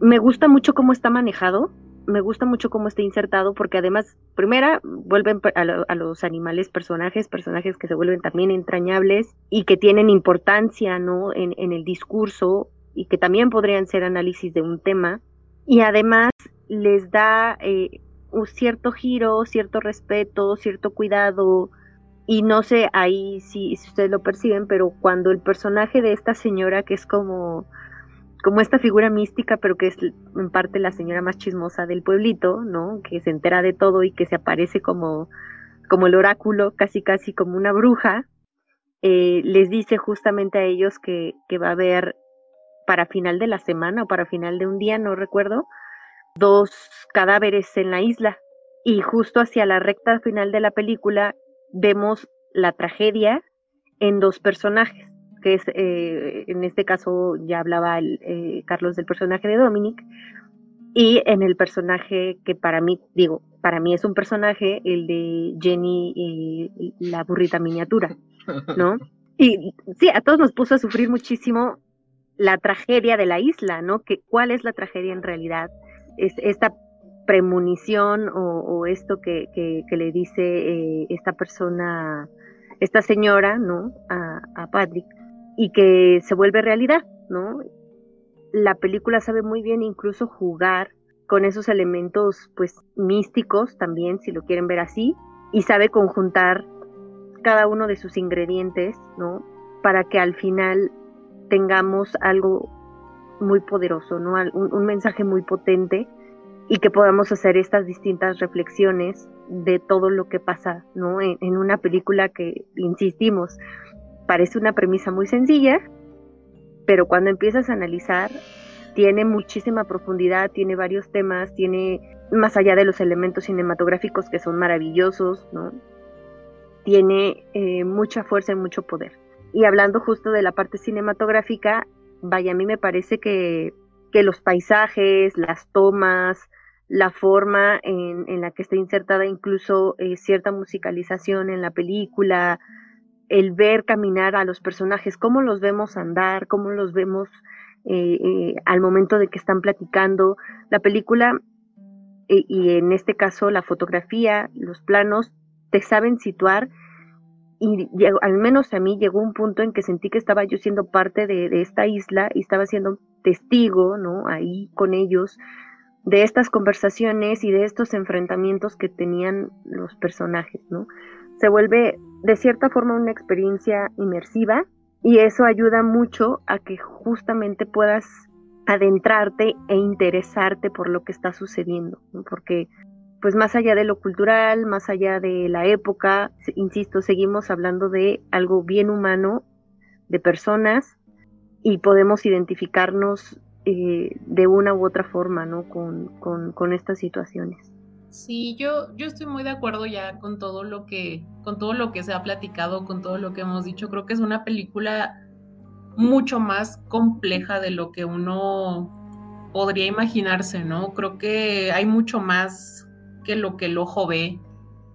Speaker 3: Me gusta mucho cómo está manejado, me gusta mucho cómo está insertado porque además, primera, vuelven a, los animales personajes, personajes que se vuelven también entrañables y que tienen importancia, ¿no? En, el discurso y que también podrían ser análisis de un tema. Y además les da eh, un cierto giro, cierto respeto, cierto cuidado. Y no sé ahí si, si ustedes lo perciben, pero cuando el personaje de esta señora que es como como esta figura mística, pero que es en parte la señora más chismosa del pueblito, ¿no? Que se entera de todo y que se aparece como, como el oráculo, casi casi como una bruja, eh, les dice justamente a ellos que, que va a haber para final de la semana o para final de un día, no recuerdo, dos cadáveres en la isla. Y justo hacia la recta final de la película vemos la tragedia en dos personajes, que es, eh, en este caso ya hablaba el, eh, Carlos del personaje de Dominic, y en el personaje que para mí, digo, para mí es un personaje, el de Jenny, y la burrita miniatura, ¿no? Y sí, a todos nos puso a sufrir muchísimo la tragedia de la isla, ¿no? Que, ¿Cuál es la tragedia en realidad? Es esta premonición o, esto que, que, le dice eh, esta persona, esta señora, ¿no? A, a Patrick, y que se vuelve realidad, ¿no? La película sabe muy bien incluso jugar con esos elementos, pues, místicos también, si lo quieren ver así, y sabe conjuntar cada uno de sus ingredientes, ¿no? Para que al final tengamos algo muy poderoso, ¿no? Un, mensaje muy potente y que podamos hacer estas distintas reflexiones de todo lo que pasa, ¿no? En, una película que, insistimos, parece una premisa muy sencilla, pero cuando empiezas a analizar, tiene muchísima profundidad, tiene varios temas, tiene, más allá de los elementos cinematográficos que son maravillosos, ¿no? Tiene eh, mucha fuerza y mucho poder. Y hablando justo de la parte cinematográfica, vaya, a mí me parece que, los paisajes, las tomas, la forma en, la que está insertada incluso eh, cierta musicalización en la película, el ver caminar a los personajes, cómo los vemos andar, cómo los vemos eh, eh, al momento de que están platicando. La película, y en este caso la fotografía, los planos, te saben situar y al menos a mí llegó un punto en que sentí que estaba yo siendo parte de, esta isla y estaba siendo testigo, ¿no? Ahí con ellos de estas conversaciones y de estos enfrentamientos que tenían los personajes, ¿no? Se vuelve de cierta forma una experiencia inmersiva y eso ayuda mucho a que justamente puedas adentrarte e interesarte por lo que está sucediendo, porque pues más allá de lo cultural, más allá de la época, insisto, seguimos hablando de algo bien humano, de personas, y podemos identificarnos eh, de una u otra forma, ¿no? Con, estas situaciones.
Speaker 2: Sí, yo, yo estoy muy de acuerdo ya con todo lo que, con todo lo que se ha platicado, con todo lo que hemos dicho. Creo que es una película mucho más compleja de lo que uno podría imaginarse, ¿no? Creo que hay mucho más que lo que el ojo ve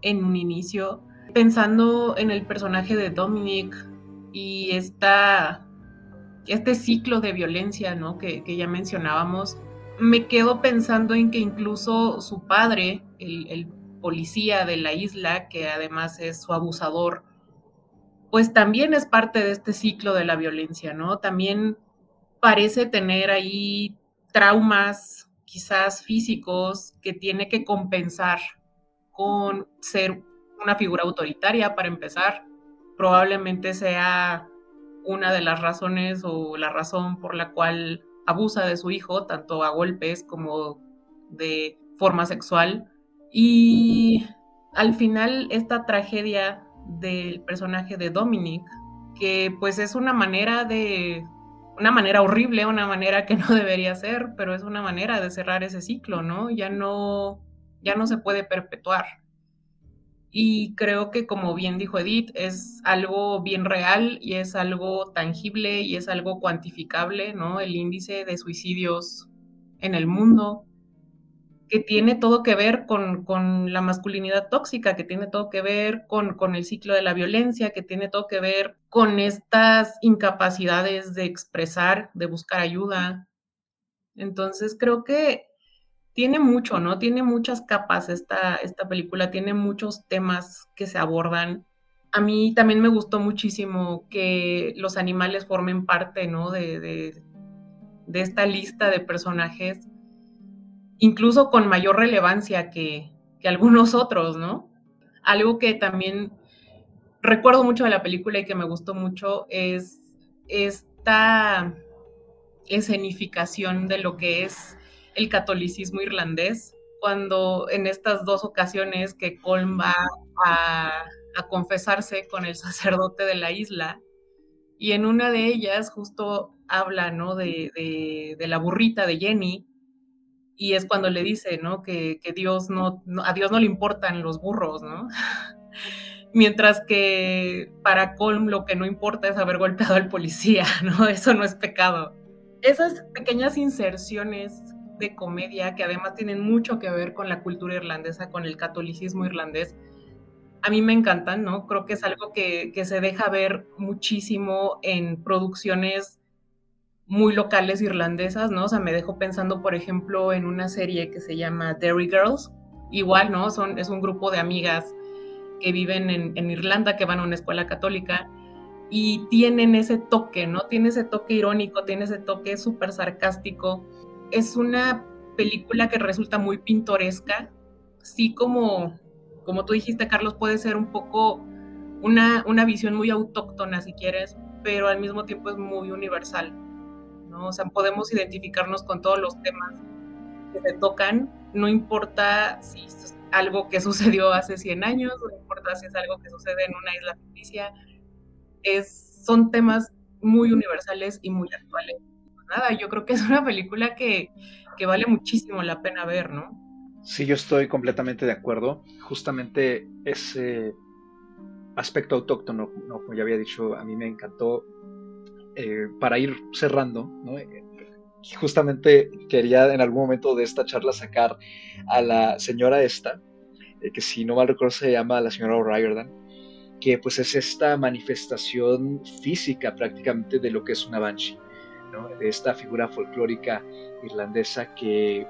Speaker 2: en un inicio. Pensando en el personaje de Dominic y esta, este ciclo de violencia ¿no? que, ya mencionábamos, me quedo pensando en que incluso su padre, el, policía de la isla, que además es su abusador, pues también es parte de este ciclo de la violencia, ¿no? También parece tener ahí traumas quizás físicos que tiene que compensar con ser una figura autoritaria para empezar. Probablemente sea una de las razones o la razón por la cual abusa de su hijo, tanto a golpes como de forma sexual. Y al final esta tragedia del personaje de Dominic, que pues es una manera de una manera horrible, una manera que no debería ser, pero es una manera de cerrar ese ciclo, ¿no? Ya no, ya no se puede perpetuar. Y creo que, como bien dijo Edith, es algo bien real y es algo tangible y es algo cuantificable, ¿no? El índice de suicidios en el mundo, que tiene todo que ver con, la masculinidad tóxica, que tiene todo que ver con, con, el ciclo de la violencia, que tiene todo que ver con estas incapacidades de expresar, de buscar ayuda. Entonces creo que tiene mucho, ¿no? Tiene muchas capas esta, esta película, tiene muchos temas que se abordan. A mí también me gustó muchísimo que los animales formen parte, ¿no? De, de, de esta lista de personajes incluso con mayor relevancia que, algunos otros, ¿no? Algo que también recuerdo mucho de la película y que me gustó mucho es esta, escenificación de lo que es el catolicismo irlandés, cuando en estas dos ocasiones que Colm va a, confesarse con el sacerdote de la isla, y en una de ellas justo habla, ¿no? De, la burrita de Jenny, y es cuando le dice, ¿no? Que, Dios no, a Dios no le importan los burros, ¿no? Mientras que para Colm lo que no importa es haber golpeado al policía, ¿no? Eso no es pecado. Esas pequeñas inserciones de comedia que además tienen mucho que ver con la cultura irlandesa, con el catolicismo irlandés, a mí me encantan, ¿no? Creo que es algo que, que se deja ver muchísimo en producciones muy locales irlandesas, ¿no? O sea, me dejo pensando, por ejemplo, en una serie que se llama Derry Girls. Igual, ¿no? Son, es un grupo de amigas que viven en, en Irlanda, que van a una escuela católica y tienen ese toque, ¿no? Tiene ese toque irónico, tiene ese toque súper sarcástico. Es una película que resulta muy pintoresca, sí como, como tú dijiste, Carlos, puede ser un poco una, una visión muy autóctona, si quieres, pero al mismo tiempo es muy universal, ¿no? O sea, podemos identificarnos con todos los temas que se tocan, no importa si es algo que sucedió hace 100 años, no importa si es algo que sucede en una isla ficticia, es, son temas muy universales y muy actuales. Nada, yo creo que es una película que, que vale muchísimo la pena ver, ¿no?
Speaker 1: Sí, yo estoy completamente de acuerdo. Justamente ese aspecto autóctono, ¿no? como ya había dicho, a mí me encantó. Eh, para ir cerrando, ¿no? justamente quería en algún momento de esta charla sacar a la señora esta, eh, que si no mal recuerdo se llama la señora O'Riordan, que pues es esta manifestación física prácticamente de lo que es una banshee, de esta figura folclórica irlandesa que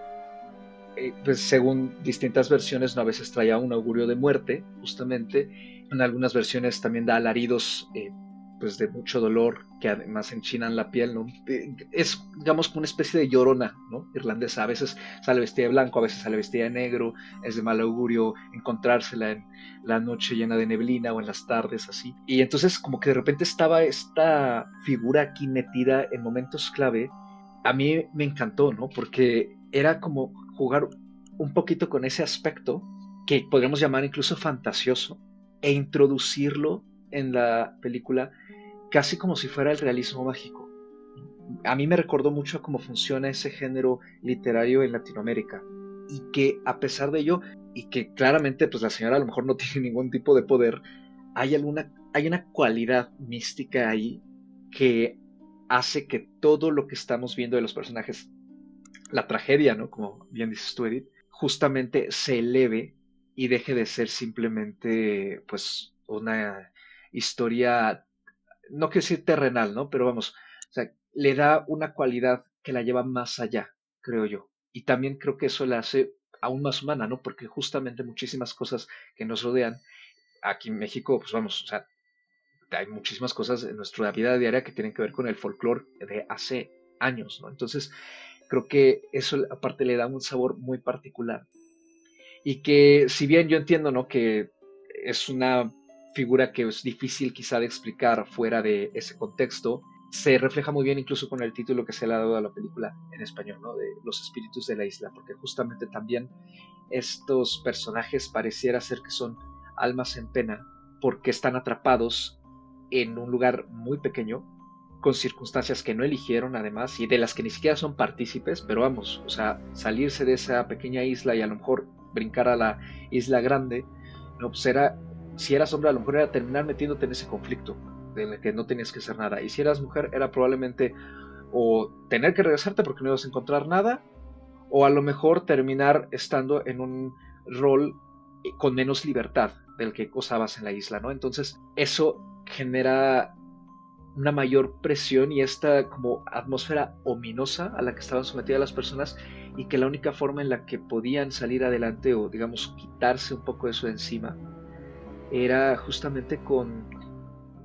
Speaker 1: eh, pues según distintas versiones ¿no? a veces traía un augurio de muerte justamente, en algunas versiones también da alaridos eh, pues de mucho dolor que además enchinan la piel, ¿no? Es, digamos, como una especie de llorona, ¿no? Irlandesa. A veces sale vestida de blanco, a veces sale vestida de negro. Es de mal augurio encontrársela en la noche llena de neblina o en las tardes, así. Y entonces como que de repente estaba esta figura aquí metida en momentos clave. A mí me encantó, ¿no? Porque era como jugar un poquito con ese aspecto que podríamos llamar incluso fantasioso e introducirlo en la película casi como si fuera el realismo mágico. A mí me recordó mucho cómo funciona ese género literario en Latinoamérica y que a pesar de ello, y que claramente pues la señora a lo mejor no tiene ningún tipo de poder, hay alguna, hay una cualidad mística ahí que hace que todo lo que estamos viendo de los personajes, la tragedia, ¿no? Como bien dices tú, Edith, justamente se eleve y deje de ser simplemente pues una historia no quiero decir terrenal, ¿no? Pero vamos, o sea, le da una cualidad que la lleva más allá, creo yo. Y también creo que eso la hace aún más humana, ¿no? Porque justamente muchísimas cosas que nos rodean, aquí en México, pues vamos, o sea, hay muchísimas cosas en nuestra vida diaria que tienen que ver con el folclore de hace años, ¿no? Entonces, creo que eso aparte le da un sabor muy particular. Y que si bien yo entiendo, ¿no? Que es una figura que es difícil quizá de explicar fuera de ese contexto, se refleja muy bien incluso con el título que se le ha dado a la película en español, ¿no? De Los espíritus de la isla, porque justamente también estos personajes pareciera ser que son almas en pena porque están atrapados en un lugar muy pequeño, con circunstancias que no eligieron además y de las que ni siquiera son partícipes, pero vamos, o sea, salirse de esa pequeña isla y a lo mejor brincar a la isla grande, no, pues era si eras hombre, a lo mejor era terminar metiéndote en ese conflicto en el que no tenías que hacer nada. Y si eras mujer, era probablemente o tener que regresarte porque no ibas a encontrar nada, o a lo mejor terminar estando en un rol con menos libertad del que gozabas en la isla, ¿no? Entonces, eso genera una mayor presión y esta como atmósfera ominosa a la que estaban sometidas las personas y que la única forma en la que podían salir adelante o digamos quitarse un poco eso de encima era justamente con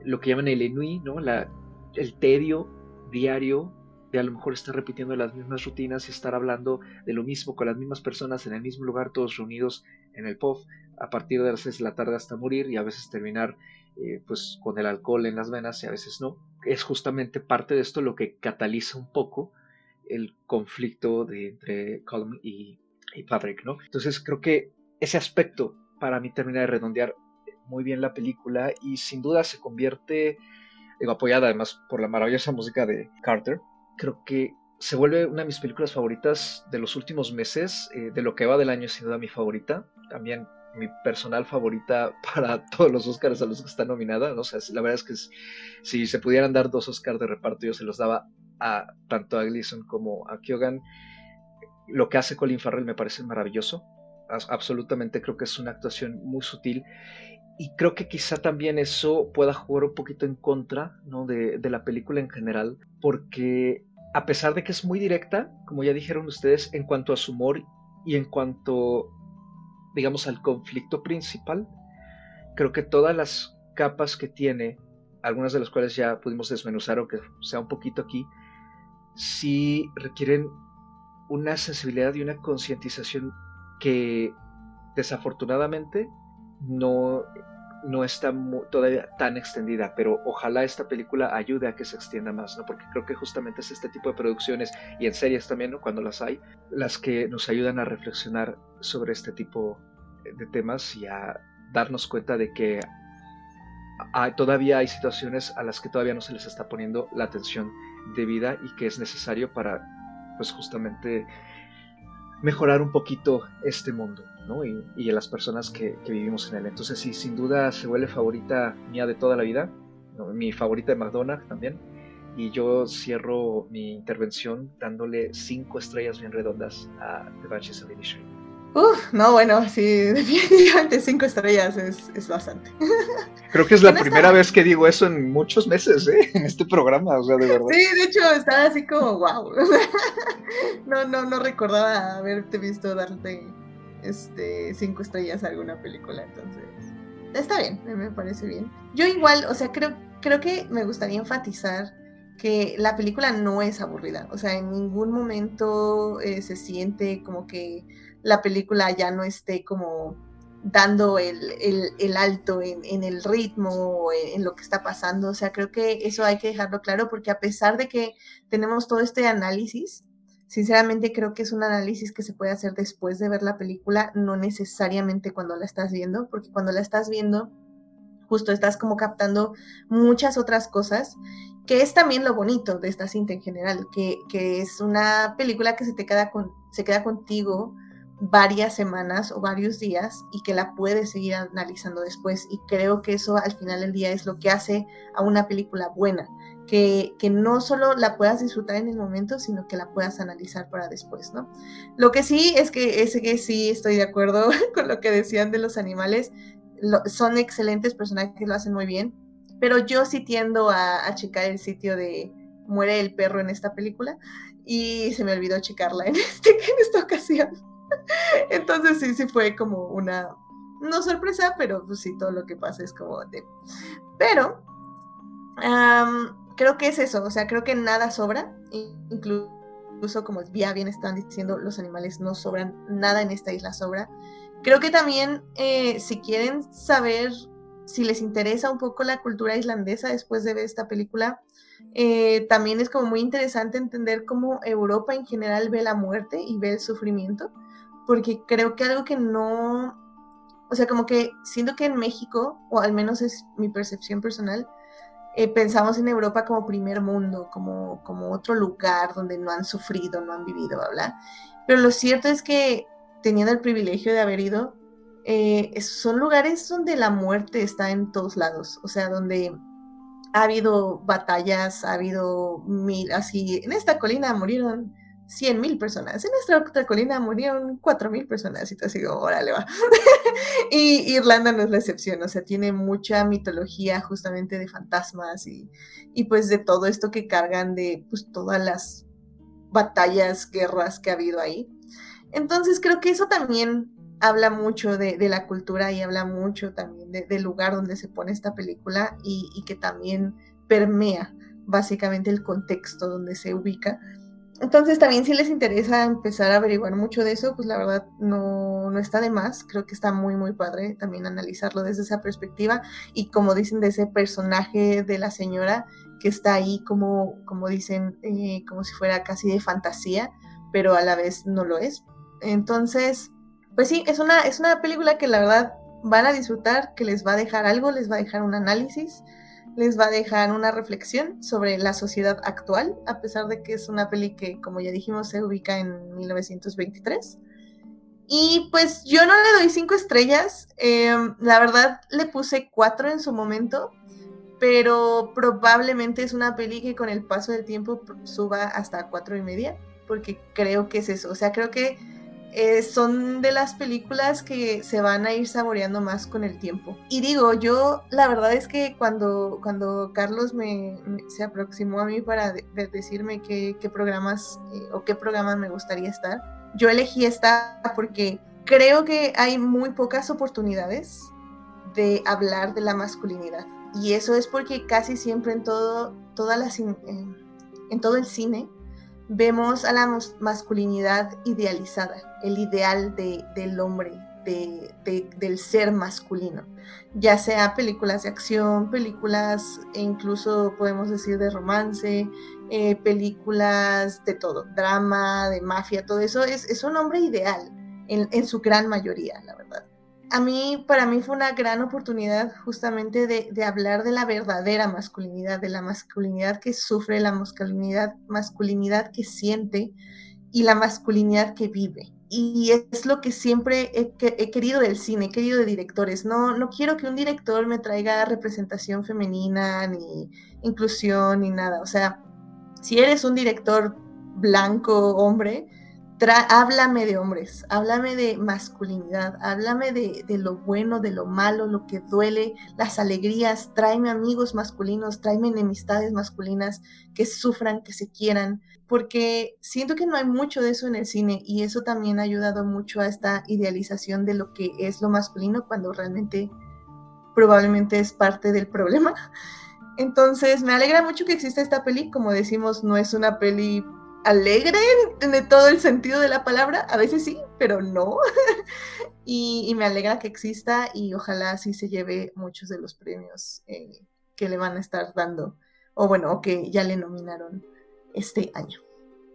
Speaker 1: lo que llaman el ennui, ¿no? La, el tedio diario de a lo mejor estar repitiendo las mismas rutinas y estar hablando de lo mismo con las mismas personas en el mismo lugar, todos reunidos en el POF a partir de las 6 de la tarde hasta morir y a veces terminar eh, pues con el alcohol en las venas y a veces no. Es justamente parte de esto lo que cataliza un poco el conflicto de, entre Colm y, y Patrick, ¿no? Entonces creo que ese aspecto para mí termina de redondear muy bien la película y sin duda se convierte, digo, apoyada además por la maravillosa música de Carter, creo que se vuelve una de mis películas favoritas de los últimos meses, eh, de lo que va del año sin duda mi favorita, también mi personal favorita para todos los Oscars a los que está nominada, ¿no? la verdad es que si se pudieran dar dos Oscars de reparto yo se los daba a tanto a Gleason como a Kyogan. Lo que hace Colin Farrell me parece maravilloso, absolutamente creo que es una actuación muy sutil y creo que quizá también eso pueda jugar un poquito en contra ¿no? de, de, la película en general, porque a pesar de que es muy directa, como ya dijeron ustedes, en cuanto a su humor y en cuanto, digamos, al conflicto principal, creo que todas las capas que tiene, algunas de las cuales ya pudimos desmenuzar, aunque sea un poquito aquí, sí requieren una sensibilidad y una concientización que desafortunadamente no no está todavía tan extendida, pero ojalá esta película ayude a que se extienda más, ¿no? Porque creo que justamente es este tipo de producciones y en series también, ¿no? Cuando las hay, las que nos ayudan a reflexionar sobre este tipo de temas y a darnos cuenta de que todavía hay situaciones a las que todavía no se les está poniendo la atención debida y que es necesario para, pues justamente, mejorar un poquito este mundo ¿no? y, y las personas que, que, vivimos en él. Entonces sí, sin duda se vuelve favorita mía de toda la vida, mi favorita de McDonald's también. Y yo cierro mi intervención dándole cinco estrellas bien redondas a The Banshees of Inisherin.
Speaker 4: Uf, no, bueno, sí, definitivamente cinco estrellas es, es bastante.
Speaker 1: Creo que es la primera vez que digo eso en muchos meses, ¿eh? En este programa, o sea, de verdad.
Speaker 4: Sí, de hecho, estaba así como, wow. No, no, no recordaba haberte visto darte este cinco estrellas alguna película, entonces está bien, me parece bien. Yo igual, o sea, creo, creo que me gustaría enfatizar que la película no es aburrida, o sea, en ningún momento eh, se siente como que la película ya no esté como dando el, el, alto en, en, el ritmo, en, en, lo que está pasando. O sea, creo que eso hay que dejarlo claro porque a pesar de que tenemos todo este análisis, sinceramente creo que es un análisis que se puede hacer después de ver la película, no necesariamente cuando la estás viendo, porque cuando la estás viendo, justo estás como captando muchas otras cosas que es también lo bonito de esta cinta en general, que, que es una película que se te queda con, se queda contigo varias semanas o varios días y que la puedes seguir analizando después. Y creo que eso al final del día es lo que hace a una película buena, que, que, no solo la puedas disfrutar en el momento, sino que la puedas analizar para después, ¿no? Lo que sí es que, es que sí estoy de acuerdo con lo que decían de los animales, son excelentes personajes, lo hacen muy bien, pero yo sí tiendo a, a checar el sitio de muere el perro en esta película y se me olvidó checarla en, este, en esta ocasión. Entonces sí, sí fue como una, no sorpresa, pero pues sí, todo lo que pasa es como de... Pero creo que es eso, o sea, creo que nada sobra, incluso como ya bien están diciendo, los animales no sobran, nada en esta isla sobra. Creo que también eh, si quieren saber si les interesa un poco la cultura islandesa después de ver esta película, eh, también es como muy interesante entender cómo Europa en general ve la muerte y ve el sufrimiento porque creo que algo que no, o sea, como que siento que en México, o al menos es mi percepción personal, eh, pensamos en Europa como primer mundo, como, como otro lugar donde no han sufrido, no han vivido, bla, Pero lo cierto es que teniendo el privilegio de haber ido, eh, son lugares donde la muerte está en todos lados, o sea, donde ha habido batallas, ha habido mil, así, en esta colina murieron 100 mil personas. En nuestra otra colina murieron 4 mil personas y te digo, órale va. y Irlanda no es la excepción, o sea, tiene mucha mitología justamente de fantasmas y, y pues de todo esto que cargan de pues todas las batallas, guerras que ha habido ahí. Entonces creo que eso también habla mucho de, de la cultura y habla mucho también de, del lugar donde se pone esta película y, y que también permea básicamente el contexto donde se ubica entonces también si les interesa empezar a averiguar mucho de eso, pues la verdad no, no, está de más. Creo que está muy, muy padre también analizarlo desde esa perspectiva y como dicen de ese personaje de la señora que está ahí como, como dicen, eh, como si fuera casi de fantasía, pero a la vez no lo es. Entonces, pues sí, es una, es una película que la verdad van a disfrutar, que les va a dejar algo, les va a dejar un análisis, les va a dejar una reflexión sobre la sociedad actual, a pesar de que es una peli que, como ya dijimos, se ubica en 1923. Y pues yo no le doy cinco estrellas, em, la verdad le puse cuatro en su momento, pero probablemente es una peli que con el paso del tiempo suba hasta cuatro y media, porque creo que es eso, o sea, creo que eh, son de las películas que se van a ir saboreando más con el tiempo. Y digo, yo la verdad es que cuando, cuando Carlos me, se aproximó a mí para decirme qué, programas eh, o qué programa me gustaría estar, yo elegí esta porque creo que hay muy pocas oportunidades de hablar de la masculinidad. Y eso es porque casi siempre en todo, todas las, en todo el cine vemos a la masculinidad idealizada, el ideal del hombre, del ser masculino, ya sea películas de acción, películas e incluso podemos decir de romance, eh, películas de todo, drama, de mafia, todo eso es, es un hombre ideal en, en su gran mayoría, la verdad a mí, para mí fue una gran oportunidad justamente de, hablar de la verdadera masculinidad, de la masculinidad que sufre, la masculinidad, masculinidad que siente y la masculinidad que vive. Y es lo que siempre he, querido del cine, he querido de directores. No, no quiero que un director me traiga representación femenina, ni inclusión, ni nada. O sea, si eres un director blanco, hombre, háblame de hombres, háblame de masculinidad, háblame de, lo bueno, de lo malo, lo que duele, las alegrías, tráeme amigos masculinos, tráeme enemistades masculinas que sufran, que se quieran, porque siento que no hay mucho de eso en el cine y eso también ha ayudado mucho a esta idealización de lo que es lo masculino cuando realmente probablemente es parte del problema. Entonces me alegra mucho que exista esta peli, como decimos, no es una peli alegre en, todo el sentido de la palabra, a veces sí, pero no. y, me alegra que exista y ojalá sí se lleve muchos de los premios eh, que le van a estar dando, o bueno, o que ya le nominaron este año.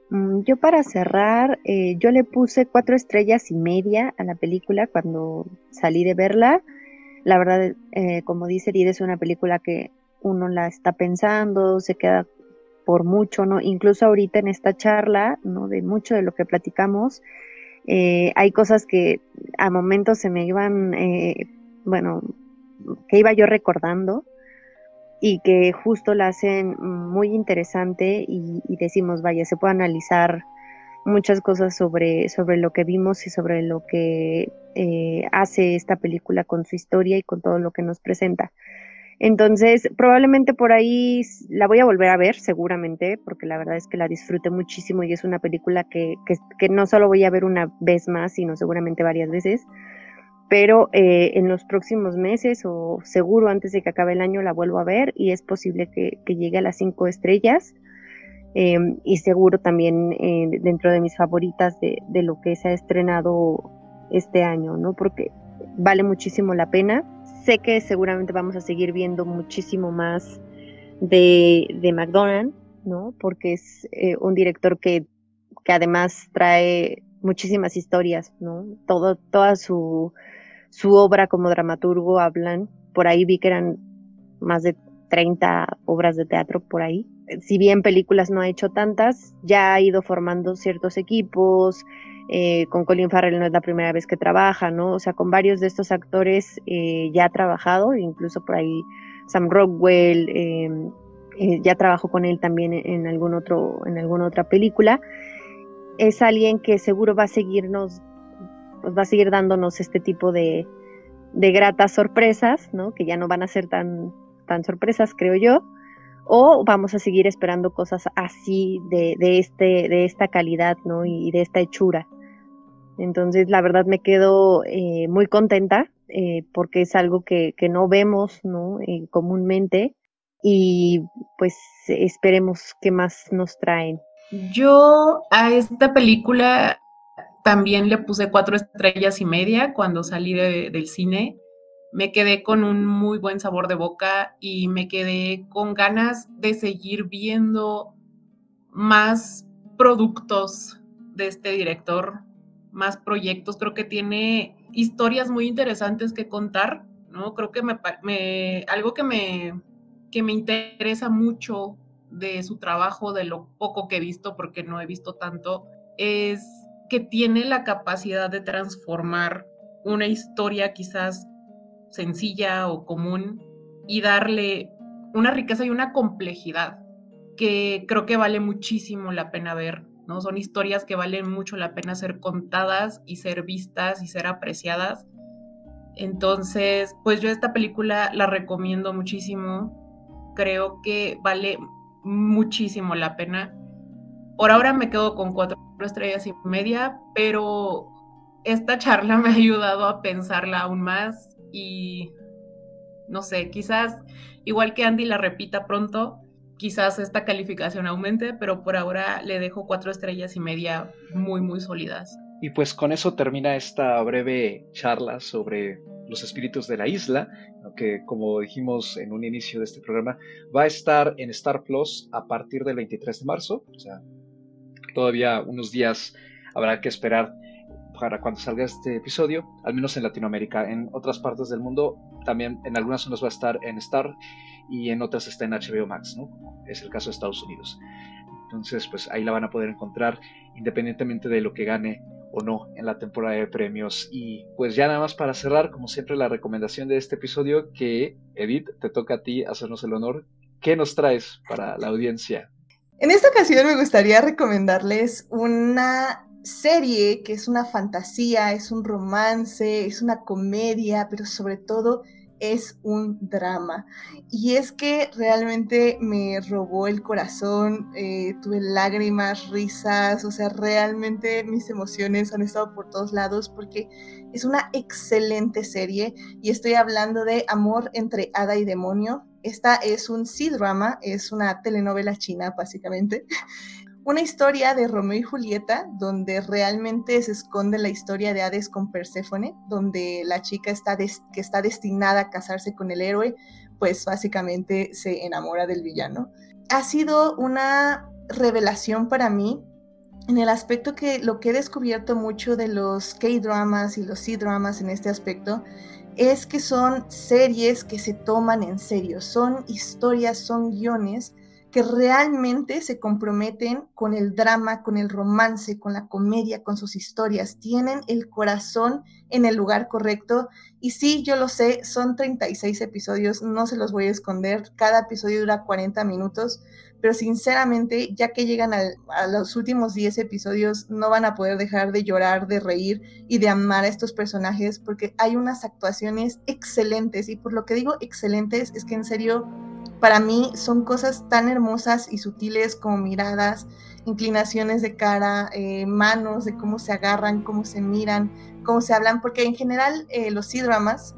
Speaker 3: Mm, yo para cerrar, eh, yo le puse cuatro estrellas y media a la película cuando salí de verla. La verdad, eh, como dice Lid, es una película que uno la está pensando, se queda por mucho, ¿no? Incluso ahorita en esta charla, ¿no? De mucho de lo que platicamos, eh, hay cosas que a momentos se me iban, eh, bueno, que iba yo recordando y que justo la hacen muy interesante y, decimos, vaya, se puede analizar muchas cosas sobre, sobre lo que vimos y sobre lo que eh, hace esta película con su historia y con todo lo que nos presenta. Entonces, probablemente por ahí la voy a volver a ver, seguramente, porque la verdad es que la disfruté muchísimo y es una película que, que, no solo voy a ver una vez más, sino seguramente varias veces. Pero eh, en los próximos meses o seguro antes de que acabe el año la vuelvo a ver y es posible que, llegue a las cinco estrellas. Em, y seguro también eh, dentro de mis favoritas de, de lo que se ha estrenado este año, ¿no? Porque vale muchísimo la pena sé que seguramente vamos a seguir viendo muchísimo más de, de McDonald, ¿no? Porque es eh, un director que, que, además trae muchísimas historias, ¿no? Todo, toda su, su obra como dramaturgo hablan, por ahí vi que eran más de 30 obras de teatro por ahí. Si bien películas no ha hecho tantas, ya ha ido formando ciertos equipos, eh, con Colin Farrell no es la primera vez que trabaja, ¿no? O sea, con varios de estos actores eh, ya ha trabajado, incluso por ahí Sam Rockwell, em, eh, ya trabajó con él también en algún otro, en alguna otra película. Es alguien que seguro va a seguirnos, pues va a seguir dándonos este tipo de, gratas sorpresas, ¿no? Que ya no van a ser tan, sorpresas, creo yo o vamos a seguir esperando cosas así de, este, esta calidad y de esta hechura. Entonces, la verdad me quedo eh, muy contenta eh, porque es algo que, no vemos ¿no? Eh, comúnmente y pues esperemos qué más nos traen.
Speaker 2: Yo a esta película también le puse cuatro estrellas y media cuando salí del cine. me quedé con un muy buen sabor de boca y me quedé con ganas de seguir viendo más productos de este director, más proyectos. Creo que tiene historias muy interesantes que contar, ¿no? Creo que me, algo que me, que me interesa mucho de su trabajo, de lo poco que he visto, porque no he visto tanto, es que tiene la capacidad de transformar una historia quizás sencilla o común y darle una riqueza y una complejidad que creo que vale muchísimo la pena ver, ¿no? Son historias que valen mucho la pena ser contadas y ser vistas y ser apreciadas. Entonces, pues yo esta película la recomiendo muchísimo. Creo que vale muchísimo la pena. Por ahora me quedo con cuatro estrellas y media, pero esta charla me ha ayudado a pensarla aún más y no sé, quizás igual que Andy la repita pronto, quizás esta calificación aumente, pero por ahora le dejo cuatro estrellas y media muy, muy sólidas.
Speaker 1: Y pues con eso termina esta breve charla sobre los espíritus de la isla, que como dijimos en un inicio de este programa, va a estar en Star Plus a partir del 23 de marzo, o sea, todavía unos días habrá que esperar para cuando salga este episodio, al menos en Latinoamérica. En otras partes del mundo, también en algunas zonas va a estar en Star y en otras está en HBO Max, ¿no? Como es el caso de Estados Unidos. Entonces, pues ahí la van a poder encontrar independientemente de lo que gane o no en la temporada de premios. Y pues ya nada más para cerrar, como siempre, la recomendación de este episodio que, Edith, te toca a ti hacernos el honor. ¿Qué nos traes para la audiencia?
Speaker 4: En esta ocasión me gustaría recomendarles una serie que es una fantasía, es un romance, es una comedia, pero sobre todo es un drama. Y es que realmente me robó el corazón, eh, tuve lágrimas, risas, o sea, realmente mis emociones han estado por todos lados porque es una excelente serie y estoy hablando de Amor entre Hada y Demonio. Esta es un C-drama, es una telenovela china básicamente una historia de Romeo y Julieta, donde realmente se esconde la historia de Hades con Perséfone, donde la chica está que está destinada a casarse con el héroe, pues básicamente se enamora del villano. Ha sido una revelación para mí en el aspecto que lo que he descubierto mucho de los K-dramas y los C-dramas en este aspecto es que son series que se toman en serio, son historias, son guiones que realmente se comprometen con el drama, con el romance, con la comedia, con sus historias. Tienen el corazón en el lugar correcto. Y sí, yo lo sé, son 36 episodios, no se los voy a esconder. Cada episodio dura 40 minutos, pero sinceramente, ya que llegan a, los últimos 10 episodios, no van a poder dejar de llorar, de reír y de amar a estos personajes porque hay unas actuaciones excelentes. Y por lo que digo excelentes, es que en serio para mí son cosas tan hermosas y sutiles como miradas, inclinaciones de cara, eh, manos, de cómo se agarran, cómo se miran, cómo se hablan, porque en general eh, los C-dramas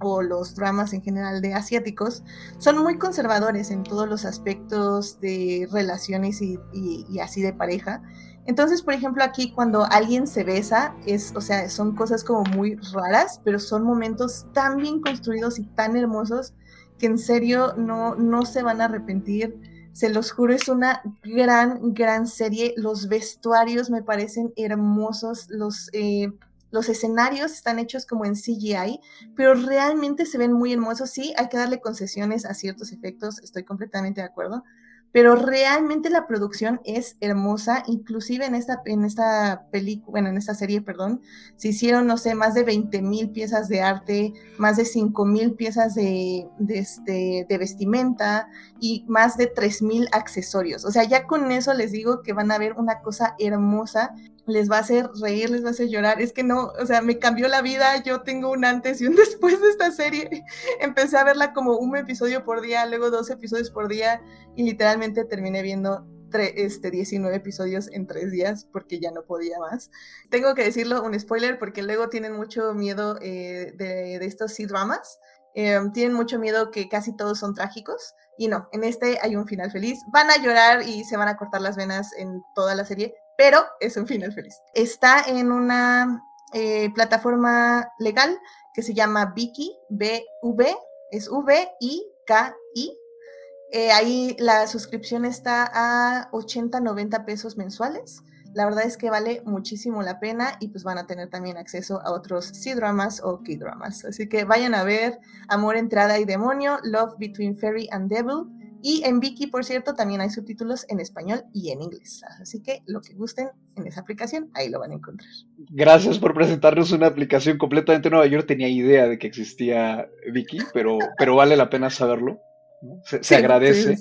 Speaker 4: o los dramas en general de asiáticos son muy conservadores en todos los aspectos de relaciones y, y así de pareja. Entonces, por ejemplo, aquí cuando alguien se besa, es, o sea, son cosas como muy raras, pero son momentos tan bien construidos y tan hermosos que en serio no, no se van a arrepentir. Se los juro, es una gran, gran serie. Los vestuarios me parecen hermosos. Los, eh, los escenarios están hechos como en CGI, pero realmente se ven muy hermosos. Sí, hay que darle concesiones a ciertos efectos, estoy completamente de acuerdo, pero realmente la producción es hermosa, inclusive en esta, en esta película, bueno, en esta serie, perdón, se hicieron, no sé, más de 20 mil piezas de arte, más de 5 mil piezas de, este, de vestimenta y más de 3 mil accesorios. O sea, ya con eso les digo que van a ver una cosa hermosa les va a hacer reír, les va a hacer llorar. Es que no, o sea, me cambió la vida. Yo tengo un antes y un después de esta serie. Empecé a verla como un episodio por día, luego dos episodios por día y literalmente terminé viendo este, 19 episodios en tres días porque ya no podía más. Tengo que decirlo, un spoiler, porque luego tienen mucho miedo eh, de, estos C-dramas. Em, tienen mucho miedo que casi todos son trágicos. Y no, en este hay un final feliz. Van a llorar y se van a cortar las venas en toda la serie, pero es un final feliz. Está en una eh, plataforma legal que se llama Viki, B-V, es V-I-K-I. Eh, ahí la suscripción está a 80, 90 pesos mensuales. La verdad es que vale muchísimo la pena y pues van a tener también acceso a otros C-dramas o K-dramas. Así que vayan a ver Amor, Entrada y Demonio, Love Between Fairy and Devil. Y en Viki, por cierto, también hay subtítulos en español y en inglés. Así que lo que gusten en esa aplicación, ahí lo van a encontrar.
Speaker 1: Gracias por presentarnos una aplicación completamente nueva. Yo no tenía idea de que existía Viki, pero, pero vale la pena saberlo. Se, agradece.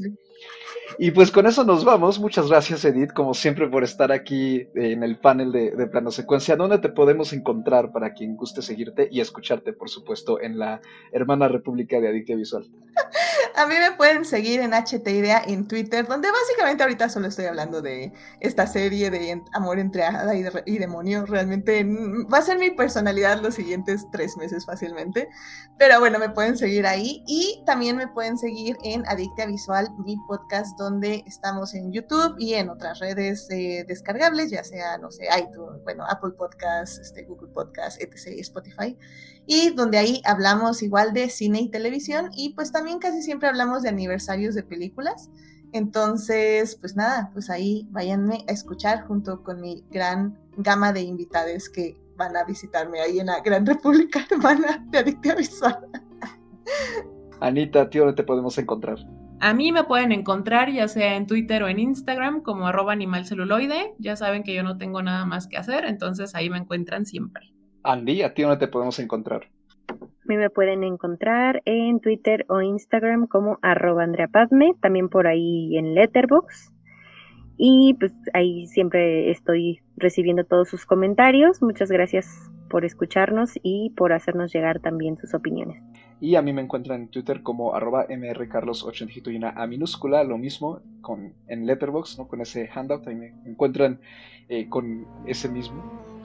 Speaker 1: Y pues con eso nos vamos. Muchas gracias, Edith, como siempre, por estar aquí en el panel de, de, plano secuencia. ¿Dónde te podemos encontrar para quien guste seguirte y escucharte, por supuesto, en la hermana República de Adictia Visual?
Speaker 4: A mí me pueden seguir en HT Idea en Twitter, donde básicamente ahorita solo estoy hablando de esta serie de Amor entre Hada y, Demonio. Realmente va a ser mi personalidad los siguientes tres meses fácilmente. Pero bueno, me pueden seguir ahí. Y también me pueden seguir en Adictia Visual, mi podcast, donde estamos en YouTube y en otras redes eh, descargables, ya sea, no sé, iTunes, bueno, Apple Podcasts, este, Google Podcasts, etc., Spotify y donde ahí hablamos igual de cine y televisión y pues también casi siempre hablamos de aniversarios de películas. Entonces, pues nada, pues ahí váyanme a escuchar junto con mi gran gama de invitados que van a visitarme ahí en la Gran República Hermana de Adictia Visual.
Speaker 1: Anita, tío, ¿dónde te podemos encontrar?
Speaker 2: A mí me pueden encontrar ya sea en Twitter o en Instagram como arroba animalceluloide. Ya saben que yo no tengo nada más que hacer, entonces ahí me encuentran siempre.
Speaker 1: Andy, ¿a ti dónde te podemos encontrar?
Speaker 3: A mí me pueden encontrar en Twitter o Instagram como arroba Andrea Padme, también por ahí en Letterbox. Y pues ahí siempre estoy recibiendo todos sus comentarios. Muchas gracias por escucharnos y por hacernos llegar también sus opiniones.
Speaker 1: Y a mí me encuentran en Twitter como arroba mrcarlos8 y una A minúscula, lo mismo con, en Letterbox, ¿no? con ese handout, ahí me encuentran eh, con ese mismo.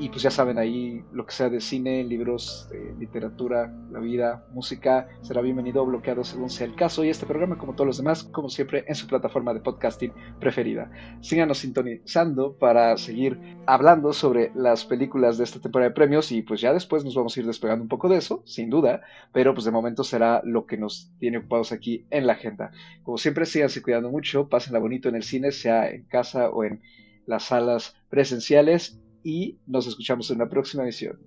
Speaker 1: Y pues ya saben, ahí lo que sea de cine, libros, literatura, la vida, música, será bienvenido bloqueado según sea el caso. Y este programa, como todos los demás, como siempre, en su plataforma de podcasting preferida. Síganos sintonizando para seguir hablando sobre las películas de esta temporada de premios. Y pues ya después nos vamos a ir despegando un poco de eso, sin duda. Pero pues de momento será lo que nos tiene ocupados aquí en la agenda. Como siempre, síganse cuidando mucho, pásenla bonito en el cine, sea en casa o en las salas presenciales y nos escuchamos en la próxima edición.